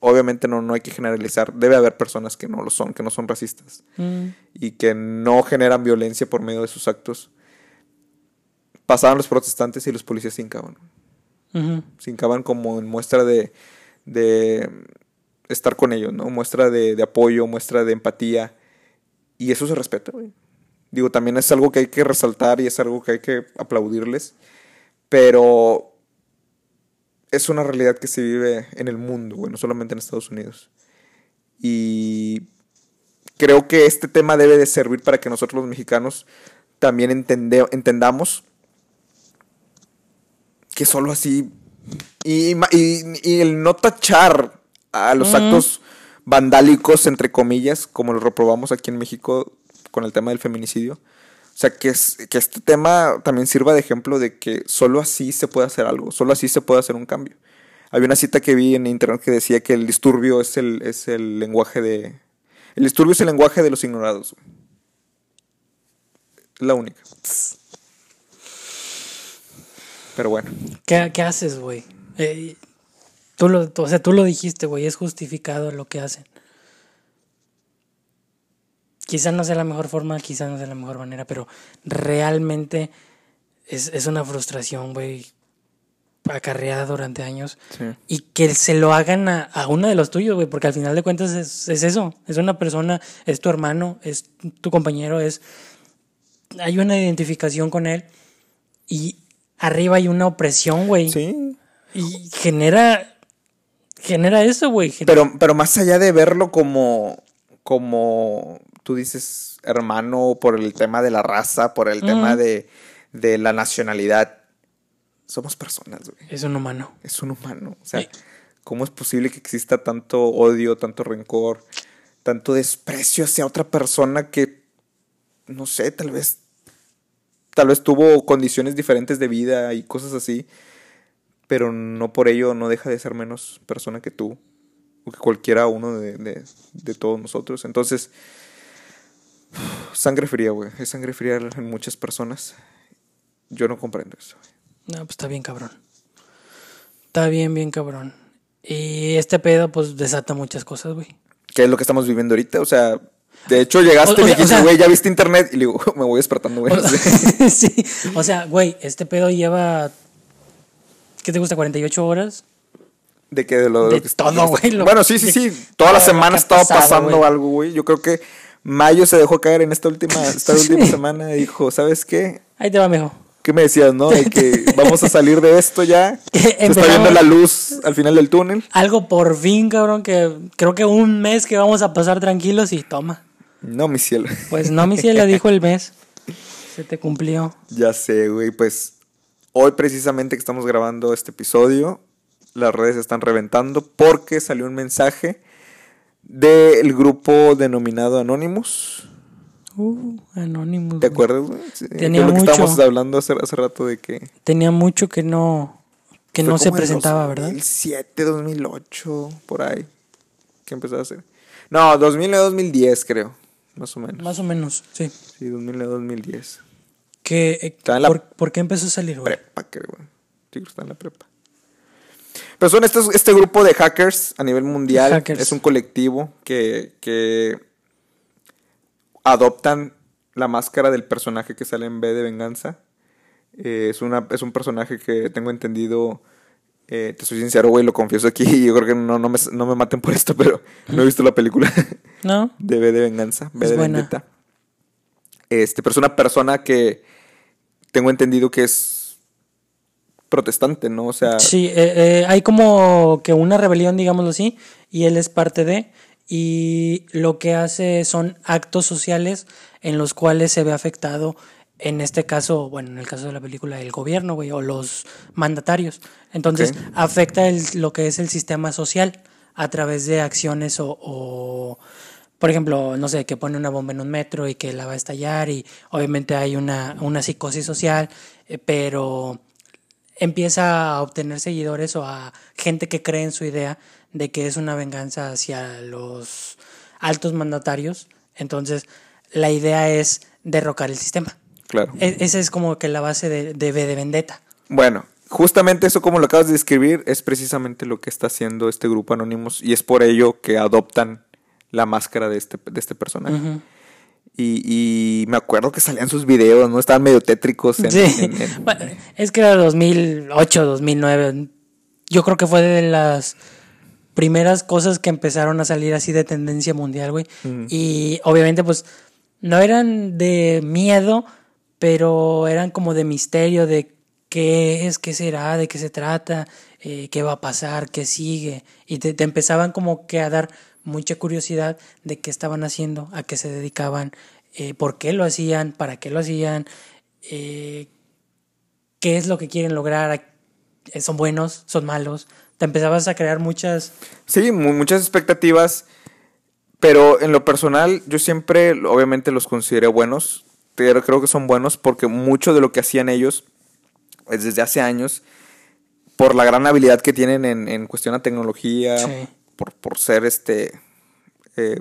obviamente no, no hay que generalizar. Debe haber personas que no lo son, que no son racistas Mm. y que no generan violencia por medio de sus actos. Pasaban los protestantes y los policías se hincaban. Ujú. Se hincaban como en muestra de, de estar con ellos, ¿no? Muestra de, de apoyo, muestra de empatía. Y eso se respeta, güey. Digo, también es algo que hay que resaltar y es algo que hay que aplaudirles. Pero es una realidad que se vive en el mundo, güey, no solamente en Estados Unidos. Y creo que este tema debe de servir para que nosotros los mexicanos también entende- entendamos que solo así y, y- y el no tachar a los actos vandálicos, entre comillas, como los reprobamos aquí en México con el tema del feminicidio. O sea, que, que este tema también sirva de ejemplo de que solo así se puede hacer algo, solo así se puede hacer un cambio. Había una cita que vi en internet que decía que el disturbio es el, es el lenguaje de... El disturbio es el lenguaje de los ignorados. La única. Pero bueno. ¿Qué, haces, güey? Eh, o sea, tú lo dijiste, güey, es justificado lo que hacen. Quizá no sea la mejor forma, quizá no sea la mejor manera, pero realmente es, es una frustración, güey, acarreada durante años. Sí. Y que se lo hagan a, a uno de los tuyos, güey, porque al final de cuentas es, es eso, es una persona, es tu hermano, es tu compañero, es... Hay una identificación con él y arriba hay una opresión, güey. Sí. Y genera. Genera eso, güey. Pero, pero más allá de verlo como, como tú dices, hermano, por el tema de la raza, por el tema de, de la nacionalidad, somos personas, güey. Es un humano. Es un humano. O sea, Sí. ¿cómo es posible que exista tanto odio, tanto rencor, tanto desprecio hacia otra persona que, no sé, tal vez, tal vez tuvo condiciones diferentes de vida y cosas así, pero no por ello no deja de ser menos persona que tú o que cualquiera uno de, de- de todos nosotros. Entonces, sangre fría, güey. Es sangre fría en muchas personas. Yo no comprendo eso. No, pues está bien cabrón. Está bien, bien cabrón. Y este pedo, pues, desata muchas cosas, güey. ¿Qué es lo que estamos viviendo ahorita? O sea, de hecho llegaste O- o y me dijiste, güey, ¿ya viste internet? Y le digo, <laughs> me voy despertando, güey. O, <laughs> sí. O sea, güey, este pedo lleva. ¿Qué te gusta? ¿48 horas? De que de lo De que todo, güey, lo- Bueno, sí, sí, de sí. Toda la lo semana estaba pasado, pasando güey. algo, güey. Yo creo que Mayo se dejó caer en esta última, <laughs> esta última semana y dijo, ¿sabes qué? Ahí te va, mijo. ¿Qué me decías, no? De que <laughs> vamos a salir de esto ya. <laughs> Se está viendo la luz al final del túnel. Algo por fin, cabrón, que creo que un mes que vamos a pasar tranquilos y toma. No, mi cielo. Pues no, mi cielo dijo el mes. Se te cumplió. Ya sé, güey. Pues hoy precisamente que estamos grabando este episodio, las redes están reventando porque salió un mensaje del grupo denominado Anonymous. Uh, Anonymous. ¿Te acuerdas, güey? Sí, que Tenía lo que mucho. estábamos hablando hace, hace rato de que... Tenía mucho que no que no se como en presentaba, ¿verdad? 2007, 2008, por ahí. ¿Qué empezó a hacer? No, 2000 a 2010, creo. Más o menos. Más o menos, sí. Sí, 2000 a 2010. Que, eh, la ¿por, por qué empezó a salir, güey? prepa, creo. güey. Que está en la prepa. Pero son estos, este grupo de hackers a nivel mundial. Hackers. Es un colectivo que, que adoptan la máscara del personaje que sale en B de Venganza. Eh, es, una, es un personaje que tengo entendido. eh, te soy sincero, güey, lo confieso aquí. <laughs> Yo creo que no, no, me, no me maten por esto, pero no he visto la película <laughs> ¿No? de B de Venganza, B Es de buena. Vendetta. Este, pero es una persona que tengo entendido que es protestante, ¿no? O sea, Sí, eh, eh, hay como que una rebelión, digámoslo así, y él es parte de, y lo que hace son actos sociales en los cuales se ve afectado, en este caso, bueno, en el caso de la película, el gobierno, güey, o los mandatarios. Entonces, afecta el- lo que es el sistema social a través de acciones o, o, por ejemplo, no sé, que pone una bomba en un metro y que la va a estallar y obviamente hay una, una psicosis social, eh, pero empieza a obtener seguidores o a gente que cree en su idea de que es una venganza hacia los altos mandatarios. Entonces, la idea es derrocar el sistema. claro. E- esa es como que la base de, de de Vendetta. Bueno, justamente eso como lo acabas de describir es precisamente lo que está haciendo este grupo Anonymous y es por ello que adoptan la máscara de este, de este personaje. Y, y me acuerdo que salían sus videos, ¿no? Estaban medio tétricos. En, Sí. en- en- <laughs> Bueno, es que era 2008, 2009. Yo creo que fue de las primeras cosas que empezaron a salir así de tendencia mundial, güey. Y obviamente, pues, no eran de miedo, pero eran como de misterio, de qué es, qué será, de qué se trata, eh, qué va a pasar, qué sigue. Y te, te empezaban como que a dar mucha curiosidad de qué estaban haciendo, a qué se dedicaban, eh, por qué lo hacían, para qué lo hacían, eh, qué es lo que quieren lograr, eh, son buenos, son malos. Te empezabas a crear muchas... Sí, mu- muchas expectativas, pero en lo personal yo siempre, obviamente, los consideré buenos. Pero creo que son buenos porque mucho de lo que hacían ellos es desde hace años, por la gran habilidad que tienen en, en cuestión a tecnología, Sí. Por, por ser este, eh,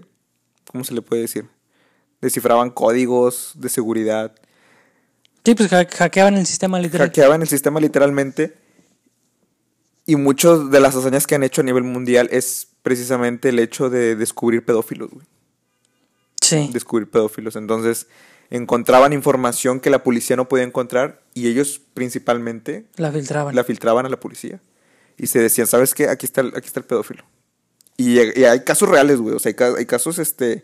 ¿cómo se le puede decir? Descifraban códigos de seguridad, Sí, pues ha- hackeaban el sistema literal. hackeaban el sistema literalmente. Y muchas de las hazañas que han hecho a nivel mundial es precisamente el hecho de descubrir pedófilos, güey. Sí. Descubrir pedófilos. Entonces, encontraban información que la policía no podía encontrar y ellos principalmente La filtraban. la filtraban a la policía. Y se decían, ¿sabes qué? Aquí está el, aquí está el pedófilo. Y, y hay casos reales, güey. O sea, hay, ca- hay casos este,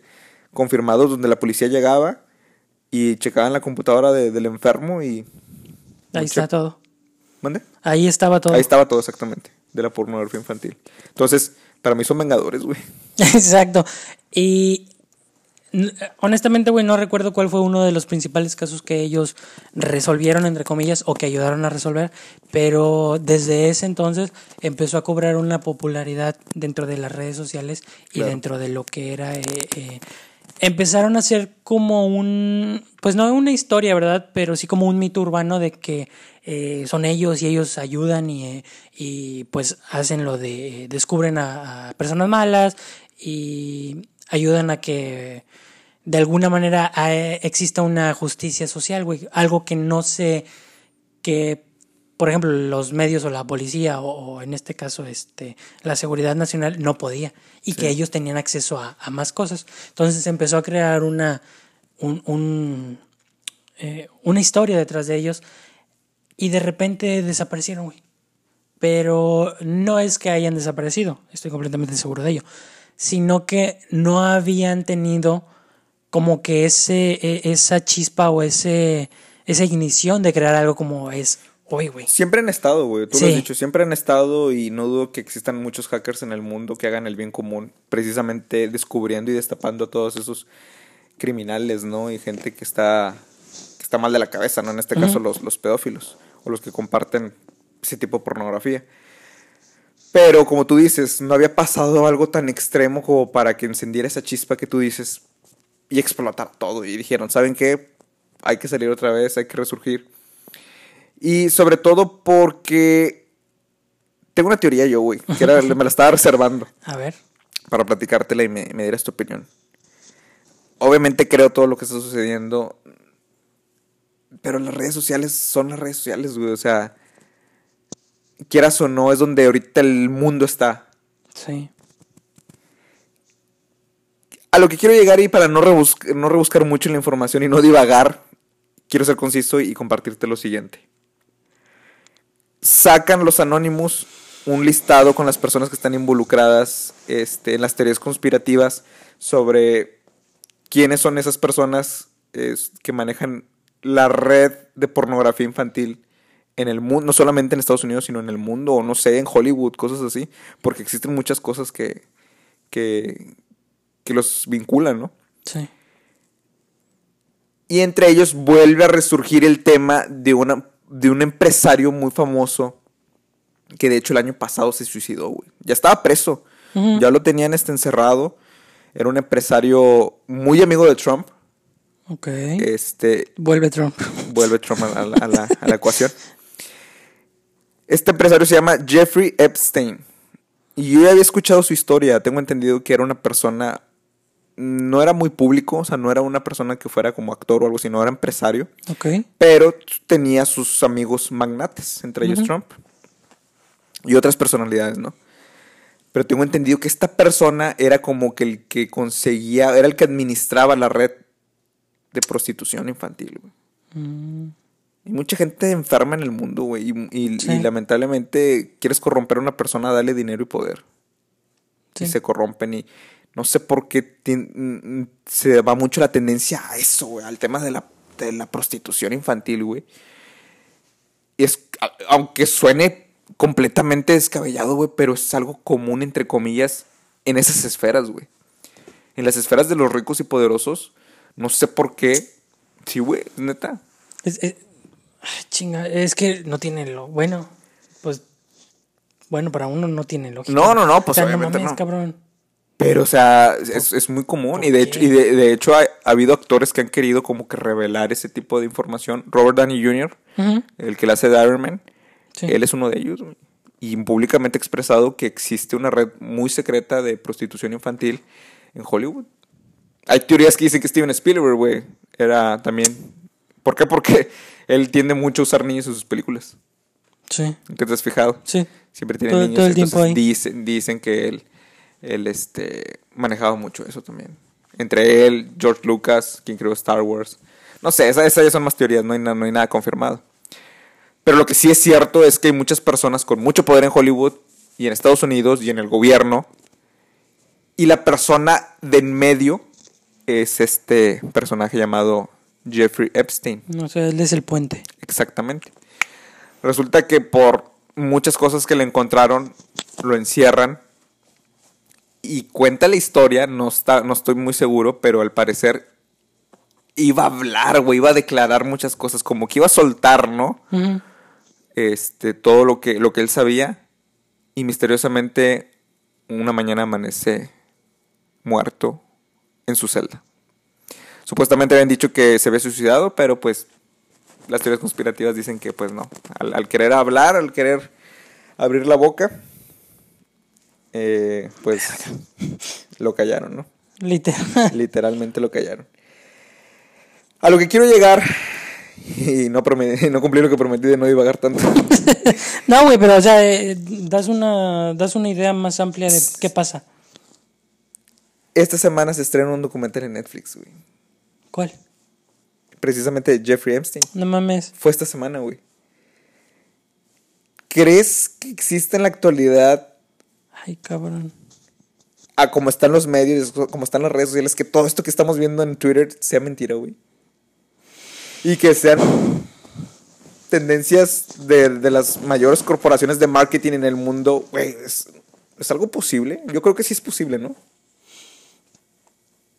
confirmados donde la policía llegaba y checaban la computadora de- del enfermo y... Ahí está todo. ¿Mande? Ahí estaba todo. Ahí estaba todo exactamente, de la pornografía infantil. Entonces, para mí son vengadores, güey. <laughs> Exacto. Y honestamente, güey, no recuerdo cuál fue uno de los principales casos que ellos resolvieron, entre comillas, o que ayudaron a resolver, pero desde ese entonces empezó a cobrar una popularidad dentro de las redes sociales y Claro. dentro de lo que era... eh, eh, empezaron a ser como un, pues no una historia, ¿verdad? Pero sí como un mito urbano de que eh, son ellos y ellos ayudan y, y pues hacen lo de, descubren a, a personas malas y ayudan a que de alguna manera exista una justicia social, güey. Algo que no se, que por ejemplo los medios o la policía o, o en este caso este la seguridad nacional no podía y que ellos tenían acceso a, a más cosas. Entonces se empezó a crear una un, un, eh, una historia detrás de ellos y de repente desaparecieron güey. Pero no es que hayan desaparecido estoy completamente seguro de ello sino que no habían tenido como que ese e- esa chispa o ese esa ignición de crear algo como es hoy güey Siempre han estado, güey. Tú lo has dicho. Siempre han estado y no dudo que existan muchos hackers en el mundo que hagan el bien común, precisamente descubriendo y destapando a todos esos criminales, ¿no? Y gente que está, que está mal de la cabeza, ¿no? En este caso los, los pedófilos o los que comparten ese tipo de pornografía. Pero como tú dices, no había pasado algo tan extremo como para que encendiera esa chispa que tú dices y explotar todo. Y dijeron, ¿saben qué? Hay que salir otra vez, hay que resurgir. Y sobre todo porque tengo una teoría yo, güey, que era- me la estaba reservando <laughs> a ver para platicártela y me, me dieras tu opinión. Obviamente creo todo lo que está sucediendo, pero las redes sociales son las redes sociales, güey. O sea, quieras o no, es donde ahorita el mundo está. sí A lo que quiero llegar y para no, rebus- no rebuscar mucho la información y no divagar, quiero ser conciso y compartirte lo siguiente. Sacan los Anonymous un listado con las personas que están involucradas este, en las teorías conspirativas sobre quiénes son esas personas es, que manejan la red de pornografía infantil en el mundo, no solamente en Estados Unidos, sino en el mundo, o no sé, en Hollywood, cosas así, porque existen muchas cosas que, que, que los vinculan, ¿no? sí Y entre ellos vuelve a resurgir el tema de, una, de un empresario muy famoso que de hecho el año pasado se suicidó, güey. Ya estaba preso, ya lo tenían este encerrado. Era un empresario muy amigo de Trump. Ok. Este, Vuelve Trump. vuelve Trump a la, a la- a la ecuación. <laughs> Este empresario se llama Jeffrey Epstein. Y yo ya había escuchado su historia. Tengo entendido que era una persona. No era muy público, o sea, no era una persona que fuera como actor o algo, sino era empresario. Ok. Pero tenía sus amigos magnates, entre ellos. Trump. Y otras personalidades, ¿no? Pero tengo entendido que esta persona era como que el que conseguía, era el que administraba la red de prostitución infantil, güey. Mm, Y mucha gente enferma en el mundo, güey. Y, y- Sí. y lamentablemente quieres corromper a una persona, dale dinero y poder. y se corrompen y no sé por qué se va mucho la tendencia a eso, güey, al tema de la, de la prostitución infantil, güey. Y es, aunque suene completamente descabellado, güey, pero es algo común, entre comillas, en esas esferas, güey. En las esferas de los ricos y poderosos, no sé por qué. Sí, güey, neta. Es, chinga, es que no tiene lo. Bueno, pues. Bueno, para uno no tiene lógica. No, no, no, pues obviamente no. cabrón. Pero, o sea, es, muy común. Y de hecho, y de, hecho ha, habido actores que han querido como que revelar ese tipo de información. Robert Downey Jr., el que le hace de Iron Man, él es uno de ellos. Y públicamente expresado que existe una red muy secreta de prostitución infantil en Hollywood. Hay teorías que dicen que Steven Spielberg, güey, era también... ¿Por qué? Porque <laughs> él tiende mucho a usar niños en sus películas. Sí. ¿Qué te has fijado? Sí. Siempre tiene niños. Todo el tiempo ahí. Dicen, dicen que él, él este, manejaba mucho eso también. Entre él, George Lucas, quien creó Star Wars. No sé, esas, esas son más teorías, no hay, no hay nada confirmado. Pero lo que sí es cierto es que hay muchas personas con mucho poder en Hollywood y en Estados Unidos y en el gobierno. Y la persona de en medio es este personaje llamado Jeffrey Epstein. No sé, él es el puente. Exactamente. Resulta que por muchas cosas que le encontraron, lo encierran. Y cuenta la historia, no, está, no estoy muy seguro, pero al parecer iba a hablar, güey, iba a declarar muchas cosas, como que iba a soltar, ¿no? Este, todo lo que, lo que él sabía. Y misteriosamente, una mañana amanece muerto en su celda. Supuestamente habían dicho que se había suicidado, pero pues las teorías conspirativas dicen que pues no. Al, querer hablar, al querer abrir la boca, eh, pues lo callaron, ¿no? Literal. <laughs> Literalmente lo callaron. A lo que quiero llegar, y no, no cumplí lo que prometí de no divagar tanto. <laughs> no, güey, pero o sea, eh, das, una, das una idea más amplia de qué pasa. Esta semana se estrena un documental en Netflix, güey. ¿Cuál? Precisamente Jeffrey Epstein. No mames. Fue esta semana, güey. ¿Crees que existe en la actualidad? Ay, cabrón. A como están los medios, como están las redes sociales, que todo esto que estamos viendo en Twitter sea mentira, güey. Y que sean tendencias de, las mayores corporaciones de marketing en el mundo, güey. ¿es, ¿Es algo posible? Yo creo que sí es posible, ¿no?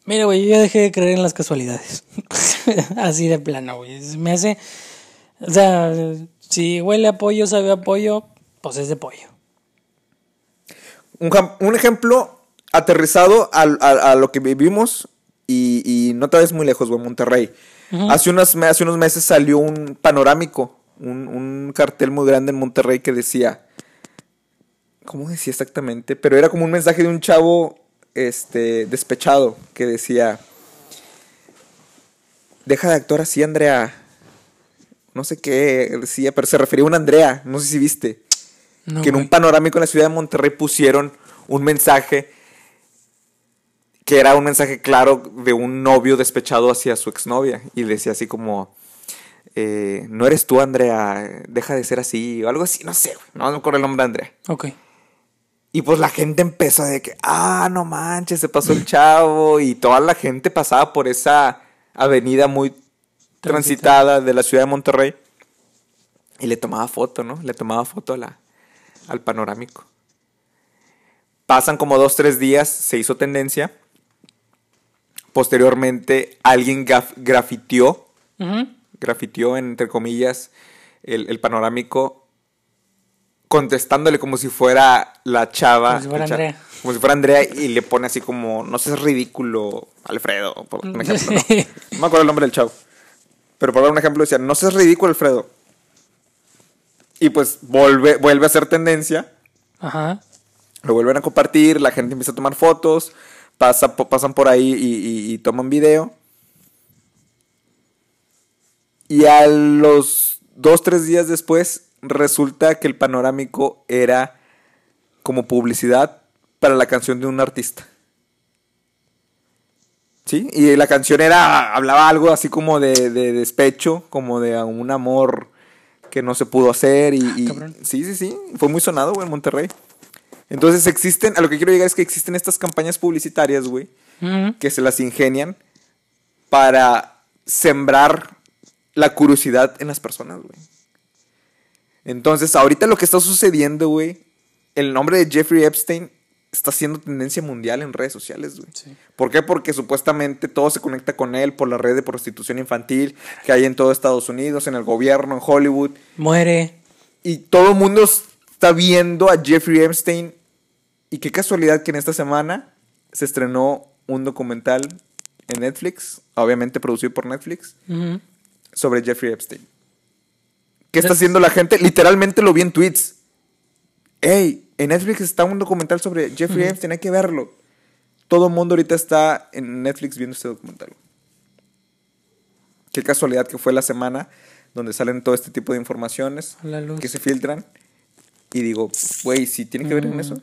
Mira, güey, yo ya dejé de creer en las casualidades. <laughs> Así de plano, güey. Me hace. O sea, si huele a pollo, sabe a pollo, pues es de pollo. Un, ejemplo aterrizado a, lo que vivimos y, y, no te ves muy lejos, güey, Monterrey. hace, unos, hace unos meses salió un panorámico, un, un cartel muy grande en Monterrey que decía. ¿Cómo decía exactamente? Pero era como un mensaje de un chavo este, despechado que decía, deja de actuar así, Andrea. No sé qué decía, pero se refería a una Andrea, no sé si viste. que en un panorámico en la ciudad de Monterrey pusieron un mensaje que era un mensaje claro de un novio despechado hacia su exnovia. Y decía así como, eh, no eres tú, Andrea, deja de ser así, o algo así, no sé, no me acuerdo el nombre de Andrea. Ok. Y pues la gente empezó de que, ah, no manches, se pasó el chavo. Y toda la gente pasaba por esa avenida muy transitada de la ciudad de Monterrey. Y le tomaba foto, ¿no? Le tomaba foto a la, al panorámico. Pasan como dos, tres días, se hizo tendencia. Posteriormente, alguien grafitió, grafitió, entre comillas, el, el panorámico contestándole como si fuera la chava. Como si fuera Andrea. Como si fuera Andrea y le pone así como, no sé, es ridículo, Alfredo, por un <laughs> ejemplo. ¿no? no me acuerdo el nombre del chavo. Pero por dar un ejemplo decía, no seas ridículo, Alfredo. Y pues vuelve, vuelve a ser tendencia. Ajá. Lo vuelven a compartir, la gente empieza a tomar fotos, pasa, pasan por ahí y, y toman video. Y a los dos, tres días después resulta que el panorámico era como publicidad para la canción de un artista. ¿Sí? Y la canción era, hablaba algo así como de, despecho, como de un amor que no se pudo hacer y, ah, sí, sí, sí, fue muy sonado, en Monterrey. Entonces existen, a lo que quiero llegar es que existen estas campañas publicitarias, güey, que se las ingenian para sembrar la curiosidad en las personas, güey. Entonces, ahorita lo que está sucediendo, güey, el nombre de Jeffrey Epstein está siendo tendencia mundial en redes sociales, güey. Sí. ¿Por qué? Porque supuestamente todo se conecta con él por la red de prostitución infantil que hay en todo Estados Unidos, en el gobierno, en Hollywood. Muere. Y todo el mundo está viendo a Jeffrey Epstein. Y qué casualidad que en esta semana se estrenó un documental en Netflix, obviamente producido por Netflix, sobre Jeffrey Epstein. ¿Qué está haciendo la gente? Literalmente lo vi en tweets. Ey, en Netflix está un documental sobre Jeffrey Epstein, hay que verlo. Todo el mundo ahorita está en Netflix viendo este documental. Qué casualidad que fue la semana donde salen todo este tipo de informaciones que se filtran. Y digo, güey, si tiene que ver con eso.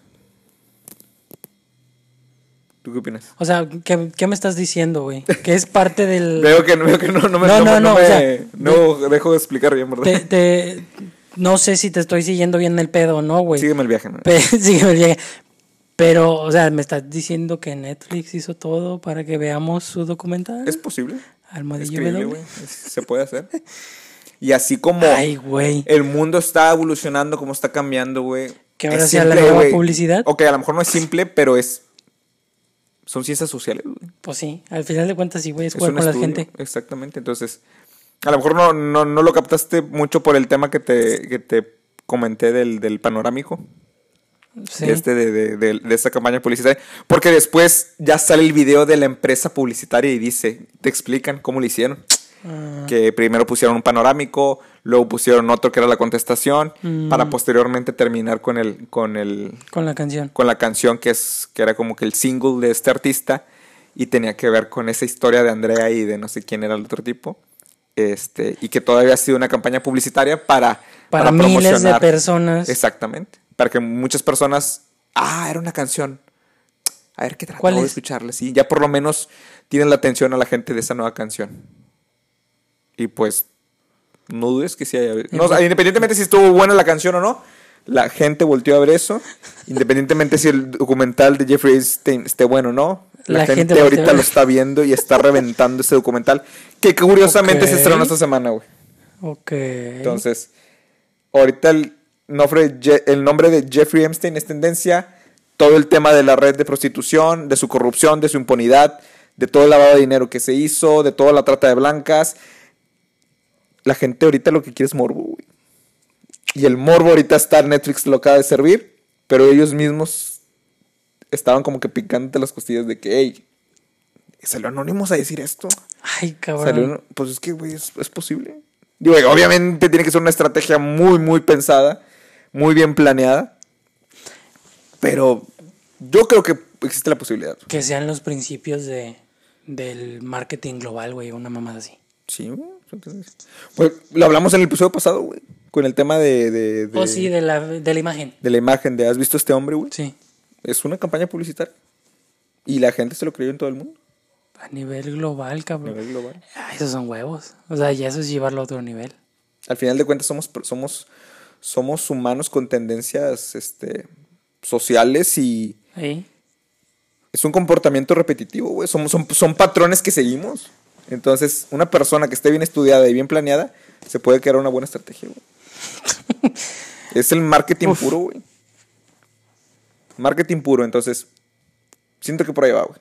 ¿Tú qué opinas? O sea, ¿qué, qué me estás diciendo, güey? Que es parte del... <laughs> Veo que, veo que no, no me, No, no, no, no, me- o sea, no dejo de explicar bien, ¿verdad? te, te- no sé si te estoy siguiendo bien el pedo o no, güey. Sígueme el viaje, ¿no? <laughs> Sígueme el viaje. Pero, o sea, me estás diciendo que Netflix hizo todo para que veamos su documental. Es posible. W. güey. Se puede hacer. Y así como Ay, el mundo está evolucionando, como está cambiando, güey. Que ahora sea la nueva publicidad. Ok, a lo mejor no es simple, pero es. Son ciencias sociales, güey. Pues sí, al final de cuentas sí, güey, es Es jugar con la gente. Exactamente. Entonces, a lo mejor no, no, no lo captaste mucho por el tema que te, que te comenté del, del panorámico. Sí. Este de, de, de, de esa campaña publicitaria. Porque después ya sale el video de la empresa publicitaria y dice, te explican cómo lo hicieron. Ah, Que primero pusieron un panorámico, luego pusieron otro que era la contestación, Mm. para posteriormente terminar con el, con el, con la canción. con la canción que es, que era como que el single de este artista, y tenía que ver con esa historia de Andrea y de no sé quién era el otro tipo. Este, y que todavía ha sido una campaña publicitaria para, Para, miles de personas. Exactamente. Para que muchas personas. Ah, era una canción. A ver qué ¿Cuál de es? escucharla. Sí, ya por lo menos tienen la atención a la gente de esa nueva canción. Y pues, no dudes que sí haya. No, independientemente si estuvo buena la canción o no, la gente volteó a ver eso. <laughs> Independientemente si el documental de Jeffrey Epstein esté bueno o no. La, La gente, ahorita lo está viendo y está reventando ese documental. Que curiosamente se estrenó esta semana, güey. Ok. Entonces, ahorita el nombre, el nombre de Jeffrey Epstein es tendencia. Todo el tema de la red de prostitución, de su corrupción, de su impunidad, de todo el lavado de dinero que se hizo, de toda la trata de blancas. La gente ahorita lo que quiere es morbo, güey. Y el morbo ahorita está, Netflix lo acaba de servir, pero ellos mismos estaban como que picándote las costillas de que, hey, salió Anónimos a decir esto. Ay, cabrón. Salió- pues es que, güey, es, es posible. Digo, obviamente tiene que ser una estrategia muy, muy pensada, muy bien planeada. Pero yo creo que existe la posibilidad. Que sean los principios de, del marketing global, güey, una mamada así. Sí, güey. Pues lo hablamos en el episodio pasado, güey. Con el tema de, de, Oh, sí, de la, de la imagen. de la imagen de ¿has visto a este hombre, güey? Sí. Es una campaña publicitaria. Y la gente se lo creyó en todo el mundo. A nivel global, A cabrón. nivel global. Ah, esos son huevos. O sea, ya eso es llevarlo a otro nivel. Al final de cuentas somos, somos, somos humanos con tendencias este, sociales y, Ahí. es un comportamiento repetitivo, güey. Son, son, son patrones que seguimos. Entonces, una persona que esté bien estudiada y bien planeada, se puede crear una buena estrategia, güey. <laughs> es el marketing Uf. puro, güey. Marketing puro, entonces, siento que por ahí va, güey.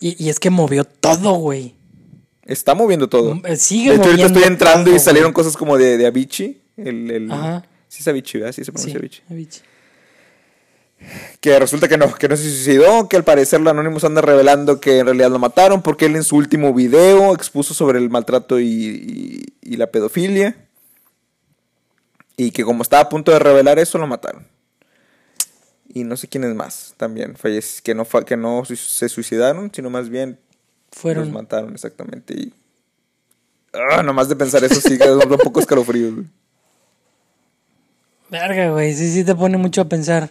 Y, y es que movió todo, güey. Está moviendo todo. Mm, sigue de hecho, ahorita moviendo estoy entrando todo, y salieron güey. cosas como de, de Avicii. El, el, Ajá. Sí es Avicii, ¿verdad? Sí se Sí, pronuncia Avicii. Avicii. Que resulta que no, que no se suicidó, que al parecer la Anonymous anda revelando que en realidad lo mataron porque él en su último video expuso sobre el maltrato y, y- y la pedofilia. Y que como estaba a punto de revelar eso, lo mataron. Y no sé quiénes más también, fallec- que no, que no se suicidaron, sino más bien Fueron. los mataron exactamente. Y, ah, nomás de pensar eso sí <laughs> que da un poco escalofrío. güey. Verga, güey. Sí, sí te pone mucho a pensar.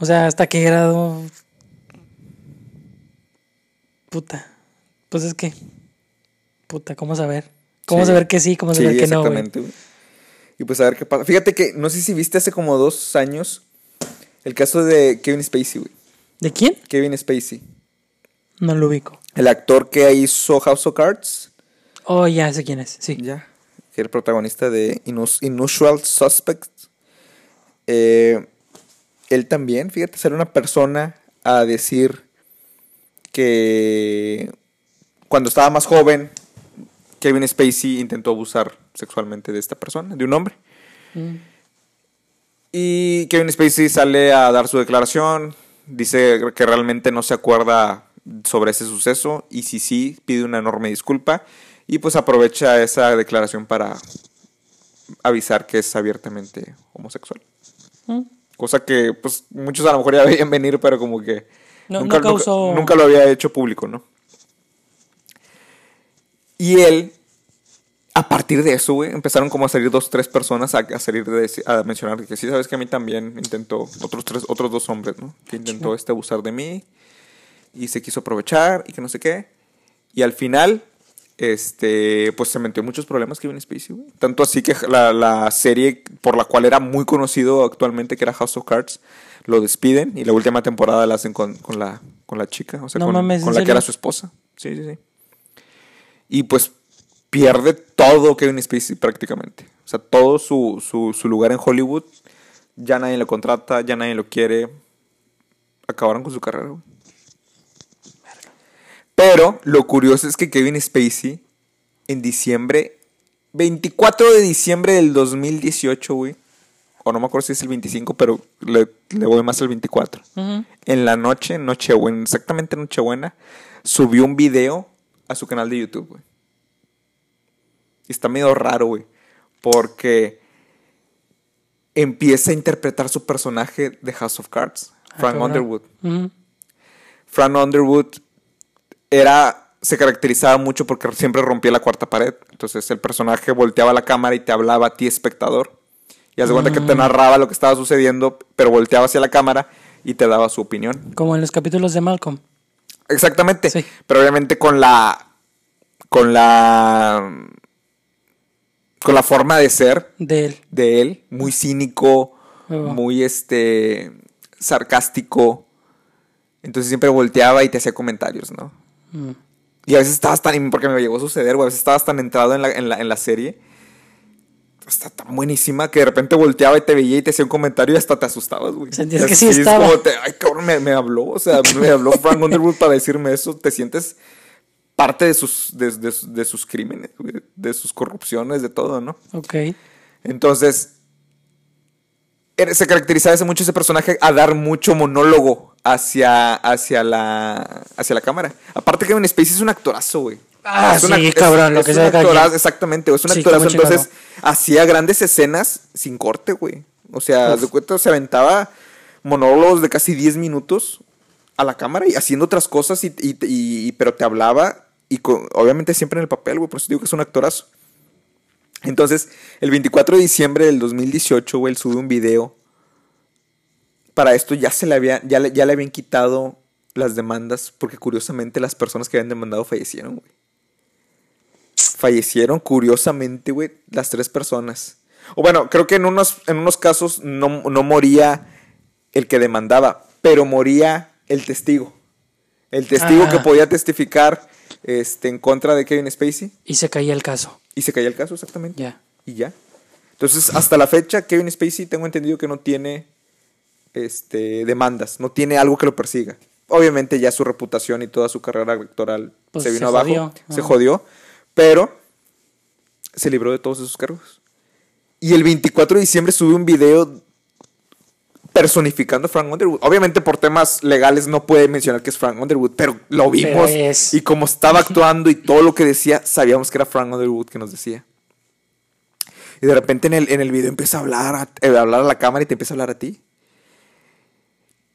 O sea, ¿hasta qué grado? Puta. Pues es que. Puta, ¿cómo saber? ¿Cómo Sí. saber que sí? ¿Cómo Sí, saber que no, exactamente, güey. Y pues a ver qué pasa. Fíjate que no sé si viste hace como dos años el caso de Kevin Spacey, güey. ¿De quién? Kevin Spacey. No lo ubico. El actor que hizo House of Cards. Oh, ya sé quién es, sí. Ya. Que era el protagonista de Inus- Inusual Suspects. Eh, él también, fíjate, ser una persona a decir que cuando estaba más joven, Kevin Spacey intentó abusar sexualmente de esta persona, de un hombre. Mm. Y Kevin Spacey sale a dar su declaración, dice que realmente no se acuerda sobre ese suceso y si sí, pide una enorme disculpa y pues aprovecha esa declaración para avisar que es abiertamente homosexual. Mm. Cosa que pues muchos a lo mejor ya <laughs> veían venir, pero como que No- nunca, lo había hecho público, ¿no? Y él, a partir de eso, güey, empezaron como a salir dos, tres personas a, a salir de, a mencionar que sí, sabes que a mí también intentó, otros tres, otros dos hombres, ¿no? Que intentó este abusar de mí y se quiso aprovechar y que no sé qué. Y al final, este, pues se metió en muchos problemas Kevin Spacey, güey. Tanto así que la, la serie por la cual era muy conocido actualmente, que era House of Cards, lo despiden y la última temporada la hacen con, con la, con la chica, o sea, No con, mames, ¿en con la que era su esposa. Sí, sí, sí. Y pues pierde todo Kevin Spacey prácticamente. O sea, todo su, su, su lugar en Hollywood, ya nadie lo contrata, ya nadie lo quiere. Acabaron con su carrera, güey. Pero lo curioso es que Kevin Spacey, en diciembre, 24 de diciembre del 2018, güey. O no me acuerdo si es el 25, pero le, le voy más al 24. Ujú. En la noche, Nochebuena, exactamente Nochebuena, subió un video a su canal de YouTube, güey. Y está medio raro, güey. Porque empieza a interpretar su personaje de House of Cards, Ah, Frank. Underwood. Frank Underwood era se caracterizaba mucho porque siempre rompía la cuarta pared. Entonces el personaje volteaba la cámara y te hablaba a ti, espectador. Y haz de cuenta que Mm. te narraba lo que estaba sucediendo, pero volteaba hacia la cámara y te daba su opinión. Como en los capítulos de Malcolm. Exactamente. Sí. Pero obviamente con la. con la. con la forma de ser De él. de él, muy cínico, muy este sarcástico. Entonces siempre volteaba y te hacía comentarios, ¿no? Mm. Y a veces estabas tan, porque me llegó a suceder, güey, a veces estabas tan entrado en la, en la, en la serie, está tan buenísima que de repente volteaba y te veía y te hacía un comentario y hasta te asustabas, güey. Sentías que sí es estaba. como te- ay, cabrón, me, me habló, o sea, me habló Frank Underwood para decirme eso, te sientes parte de sus, de, de- de sus crímenes, güey, de sus corrupciones, de todo, ¿no? Ok. Entonces, se caracterizaba ese mucho ese personaje a dar mucho monólogo hacia, hacia, la, hacia la cámara. Aparte Kevin Spacey es un actorazo, güey. Ah, Es una- sí, es- cabrón, lo es que un actorazo. Exactamente, es un Sí, actorazo. Entonces, hacía grandes escenas sin corte, güey. O sea, Uf. de cuenta se aventaba monólogos de casi 10 minutos a la cámara y haciendo otras cosas, y, y- y- pero te hablaba, y obviamente siempre en el papel, güey, por eso digo que es un actorazo. Entonces, el 24 de diciembre del 2018, güey, él sube un video. Para esto ya se le había, ya le, ya le habían quitado las demandas, porque curiosamente las personas que habían demandado fallecieron, güey. Fallecieron curiosamente, güey, las tres personas. O bueno, creo que en unos, en unos casos no, no moría el que demandaba, pero moría el testigo. El testigo Ah. que podía testificar este, en contra de Kevin Spacey. Y se caía el caso. Y se caía el caso, exactamente. Ya. Y ya. Entonces, hasta la fecha, Kevin Spacey tengo entendido que no tiene este, demandas, no tiene algo que lo persiga. Obviamente ya su reputación y toda su carrera electoral Pues se se vino abajo, jodió. se jodió, pero se libró de todos esos cargos. Y el 24 de diciembre sube un video personificando a Frank Underwood. Obviamente por temas legales no puede mencionar que es Frank Underwood, pero lo vimos. Y como estaba <laughs> actuando y todo lo que decía, sabíamos que era Frank Underwood que nos decía. Y de repente en el, en el video empieza a hablar, a, eh, a hablar a la cámara y te empieza a hablar a ti.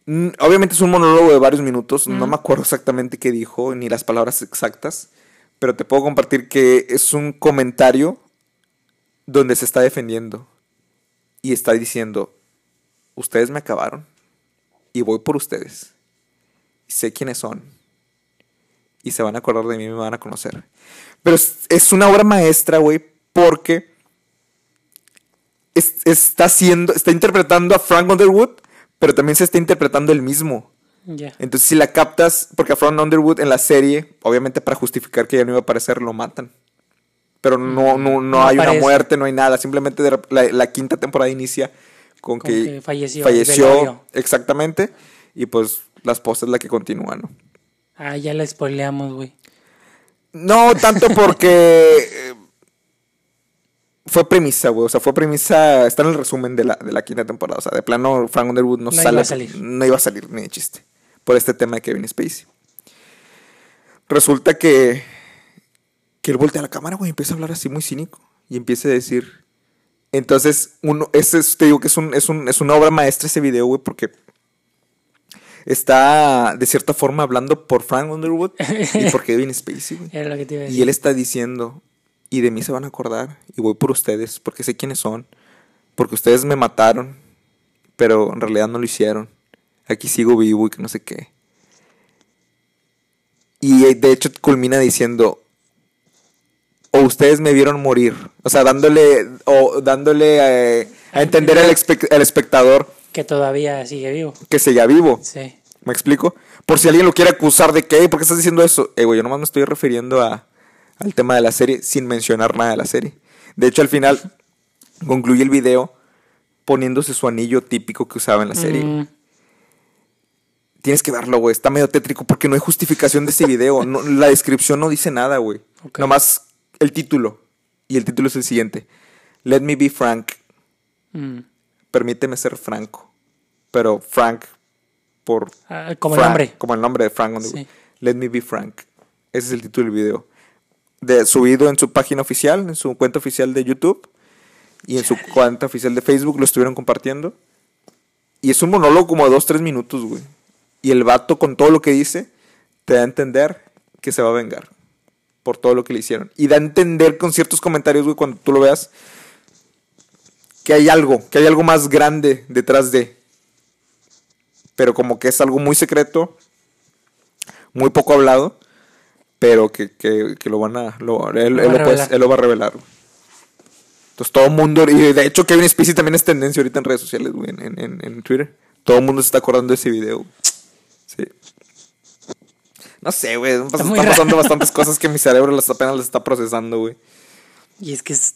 Mm, Obviamente es un monólogo de varios minutos, no me acuerdo exactamente qué dijo, ni las palabras exactas, pero te puedo compartir que es un comentario donde se está defendiendo y está diciendo, ustedes me acabaron y voy por ustedes. Sé quiénes son y se van a acordar de mí y me van a conocer. Pero es, es una obra maestra, güey, porque es- está haciendo, está interpretando a Frank Underwood, pero también se está interpretando él mismo. Ya. Entonces, si la captas, porque a Frank Underwood en la serie, obviamente para justificar que ya no iba a aparecer, lo matan. Pero no, no, no, No hay una muerte, no hay nada. Simplemente la, la quinta temporada inicia con, Con que, que falleció, falleció exactamente. Y pues la esposa es la que continúa, ¿no? Ah, ya la spoileamos, güey. No tanto porque <laughs> fue premisa, güey. O sea, fue premisa. Está en el resumen de la, de la quinta temporada. O sea, de plano, Frank Underwood no, No sale. iba a salir. No iba a salir ni de chiste. Por este tema de Kevin Spacey. Resulta que. Que él voltea a la cámara, güey, y empieza a hablar así muy cínico. Y empieza a decir. Entonces, uno, ese es- te digo que es, un, es, un, es una obra maestra ese video, güey, porque está de cierta forma hablando por Frank Underwood y por <laughs> Kevin Spacey, güey. Era lo que te iba a decir. Y él está diciendo, y de mí se van a acordar, y voy por ustedes, porque sé quiénes son, porque ustedes me mataron, pero en realidad no lo hicieron. Aquí sigo vivo y que no sé qué. Y eh, de hecho culmina diciendo, o ustedes me vieron morir. O sea, dándole, o dándole eh, a entender al, espe- al espectador Que todavía sigue vivo. que seguía vivo. Sí. ¿Me explico? Por si alguien lo quiere acusar de que, "Ey, ¿por qué estás diciendo eso? Eh, güey, yo nomás me estoy refiriendo a, al tema de la serie sin mencionar nada de la serie. De hecho, al final <laughs> concluye el video poniéndose su anillo típico que usaba en la serie. Mm, Tienes que verlo, güey. Está medio tétrico porque no hay justificación de ese <laughs> video. No- la descripción no dice nada, güey. Nomás el título. Y el título es el siguiente. Let me be frank. mm. Permíteme ser franco. Pero Frank por Ah, como el nombre. Como el nombre de Frank. Sí. Let me be Frank. Ese es el título del video. De, subido en su página oficial, en su cuenta oficial de YouTube y en su cuenta oficial de Facebook lo estuvieron compartiendo. Y es un monólogo como de dos, tres minutos, güey. Y el vato con todo lo que dice te da a entender que se va a vengar por todo lo que le hicieron. Y da a entender con ciertos comentarios, güey, cuando tú lo veas, que hay algo, que hay algo más grande detrás de. Pero como que es algo muy secreto, muy poco hablado, pero que, que- que lo van a. Lo, él, Lo él va a lo revelar. él lo va a revelar. Entonces todo el mundo, y de hecho Kevin Spacey también es tendencia ahorita en redes sociales, güey, en, en- en- Twitter. Todo el mundo se está acordando de ese video. Sí. No sé, güey. Están pasando raro. bastantes cosas que mi cerebro las apenas las está procesando, güey. Y es que es,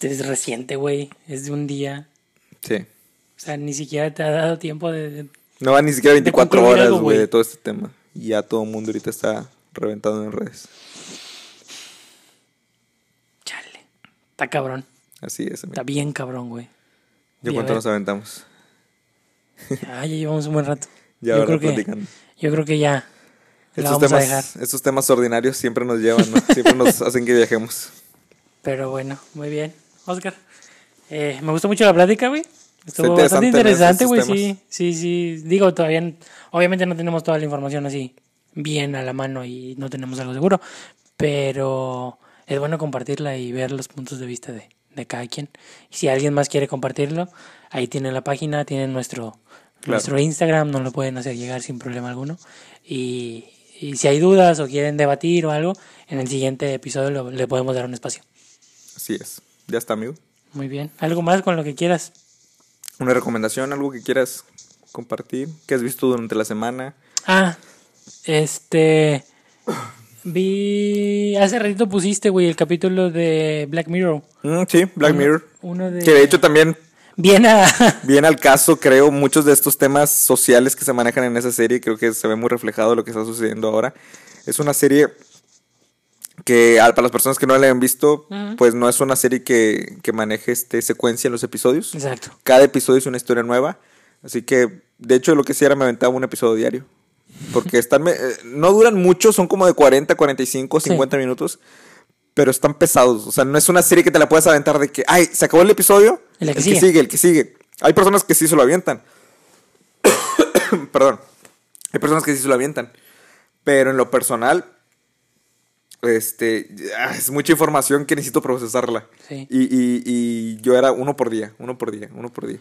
es reciente, güey. Es de un día. Sí. O sea, ni siquiera te ha dado tiempo de... de- No ni siquiera 24 concluir horas, güey. de todo este tema. Y ya todo el mundo ahorita está reventado en redes. Chale. Está cabrón. Así es, amigo. Está bien cabrón, güey. ¿Ya Y a cuánto nos aventamos? Ah, ya llevamos un buen rato. <laughs> Ya yo, creo que, platicando. yo creo que ya la Estos vamos a temas, dejar. estos temas ordinarios siempre nos llevan, ¿no? Siempre nos <laughs> hacen que viajemos. Pero bueno, muy bien. Oscar, eh, me gustó mucho la plática, güey. Estuvo bastante interesante güey. Sí, sí, sí. Digo, todavía, obviamente no tenemos toda la información así bien a la mano y no tenemos algo seguro. Pero es bueno compartirla y ver los puntos de vista de, de cada quien. Y si alguien más quiere compartirlo, ahí tienen la página, tienen nuestro, Claro. nuestro Instagram, nos lo pueden hacer llegar sin problema alguno. Y, y si hay dudas o quieren debatir o algo, en el siguiente episodio lo- le podemos dar un espacio. Así es. Ya está, amigo. Muy bien. ¿Algo más con lo que quieras? Una recomendación, algo que quieras compartir, que has visto durante la semana. Ah, este. Vi. Hace ratito pusiste, güey, el capítulo de Black Mirror. Mm, sí, Black Mirror. Uno de. Que de hecho también Bien a. <laughs> Viene al caso, creo, muchos de estos temas sociales que se manejan en esa serie, creo que se ve muy reflejado lo que está sucediendo ahora. Es una serie que para las personas que no la han visto, pues no es una serie que, que maneje este secuencia en los episodios. Exacto. Cada episodio es una historia nueva, así que de hecho lo que sí era me aventaba un episodio diario. Porque están eh, no duran mucho, son como de 40, 45, Sí. 50 minutos, pero están pesados. O sea, no es una serie que te la puedes aventar de que, ay, se acabó el episodio, El el que que, sigue. sigue. el que sigue. Hay personas que sí se lo avientan. <coughs> Perdón. Hay personas que sí se lo avientan. Pero en lo personal, este, ah, es mucha información que necesito procesarla. Sí. Y, y- y yo era uno por día, uno por día, uno por día.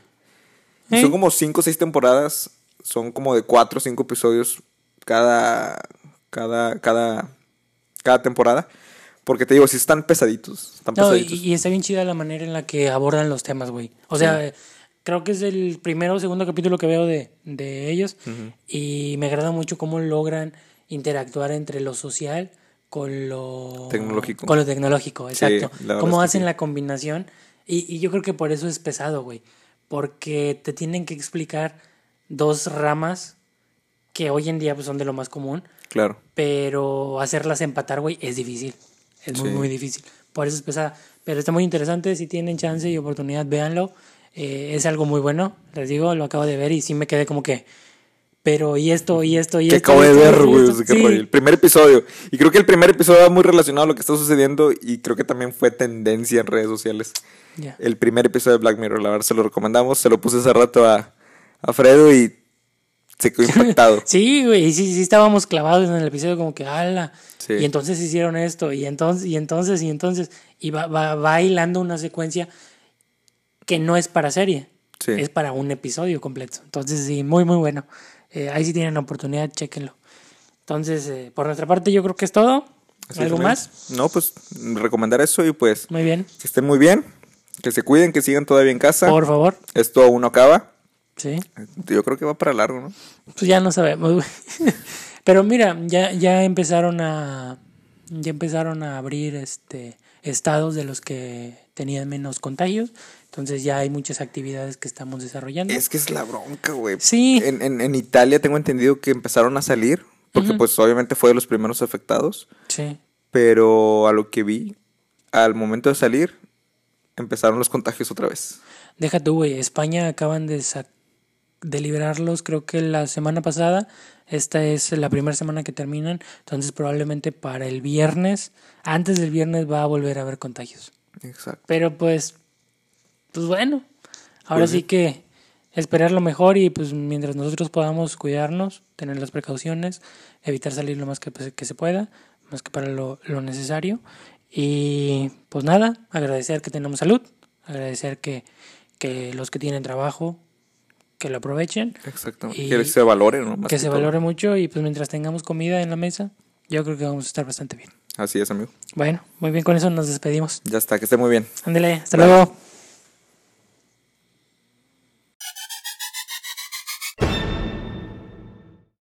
Sí. Son como cinco o seis temporadas, son como de cuatro o cinco episodios cada, cada, cada, cada temporada. Porque te digo, sí están pesaditos. Están No, y, pesaditos. y está bien chida la manera en la que abordan los temas, güey. O sea, creo que es el primero o segundo capítulo que veo de, de ellos. Y me agrada mucho cómo logran interactuar entre lo social con lo Tecnológico. Con lo tecnológico, exacto. cómo hacen sí. la combinación. Y, y yo creo que por eso es pesado, güey. Porque te tienen que explicar dos ramas que hoy en día pues, son de lo más común. Claro. Pero hacerlas empatar, güey, es difícil. Es muy, Sí. muy difícil. Por eso es pesada. Pero está muy interesante. Si tienen chance y oportunidad, véanlo. Eh, es algo muy bueno. Les digo, lo acabo de ver y sí me quedé como que. Pero, y esto, y esto, y que esto. acabo y de esto, ver, güey. Sí. el primer episodio. Y creo que el primer episodio va muy relacionado a lo que está sucediendo y creo que también fue tendencia en redes sociales. Ya. El primer episodio de Black Mirror, la verdad, se lo recomendamos. Se lo puse hace rato a, a Fredo y se quedó impactado. <laughs> Sí, güey, sí, sí estábamos clavados en el episodio como que, ala. Sí. Y entonces hicieron esto, y entonces, y entonces, y entonces. Y va, va, va hilando una secuencia que no es para serie. Sí. Es para un episodio completo. Entonces, sí, muy, muy bueno. Eh, ahí sí tienen oportunidad, chéquenlo. Entonces, eh, por nuestra parte, yo creo que es todo. Así ¿Algo más? No, pues recomendar eso y pues Muy bien. que estén muy bien, que se cuiden, que sigan todavía en casa. Por favor. Esto aún no acaba. Sí. Yo creo que va para largo, ¿no? Pues ya no sabemos. <laughs> Pero mira, ya, ya empezaron a. Ya empezaron a abrir este estados de los que tenían menos contagios. Entonces ya hay muchas actividades que estamos desarrollando. Es que es la bronca, güey. Sí. En, en, en Italia tengo entendido que empezaron a salir, porque pues obviamente fue de los primeros afectados, Sí. pero a lo que vi, al momento de salir, empezaron los contagios otra vez. Deja tú, güey. España acaban de, sa- de liberarlos, creo que la semana pasada. Esta es la primera semana que terminan. Entonces, probablemente para el viernes, antes del viernes, va a volver a haber contagios. Exacto. Pero pues, pues bueno. Ahora Pues sí sí. que esperar lo mejor y pues mientras nosotros podamos cuidarnos, tener las precauciones, evitar salir lo más que, pues, que se pueda, más que para lo, lo necesario. Y pues nada, agradecer que tenemos salud, agradecer que, que los que tienen trabajo, que lo aprovechen, Exactamente. Y- que se valore, ¿no? Más que se todo. valore mucho y pues mientras tengamos comida en la mesa, yo creo que vamos a estar bastante bien. Así es, amigo. Bueno, muy bien, con eso nos despedimos. Ya está, que esté muy bien. Ándale, hasta Bye. luego.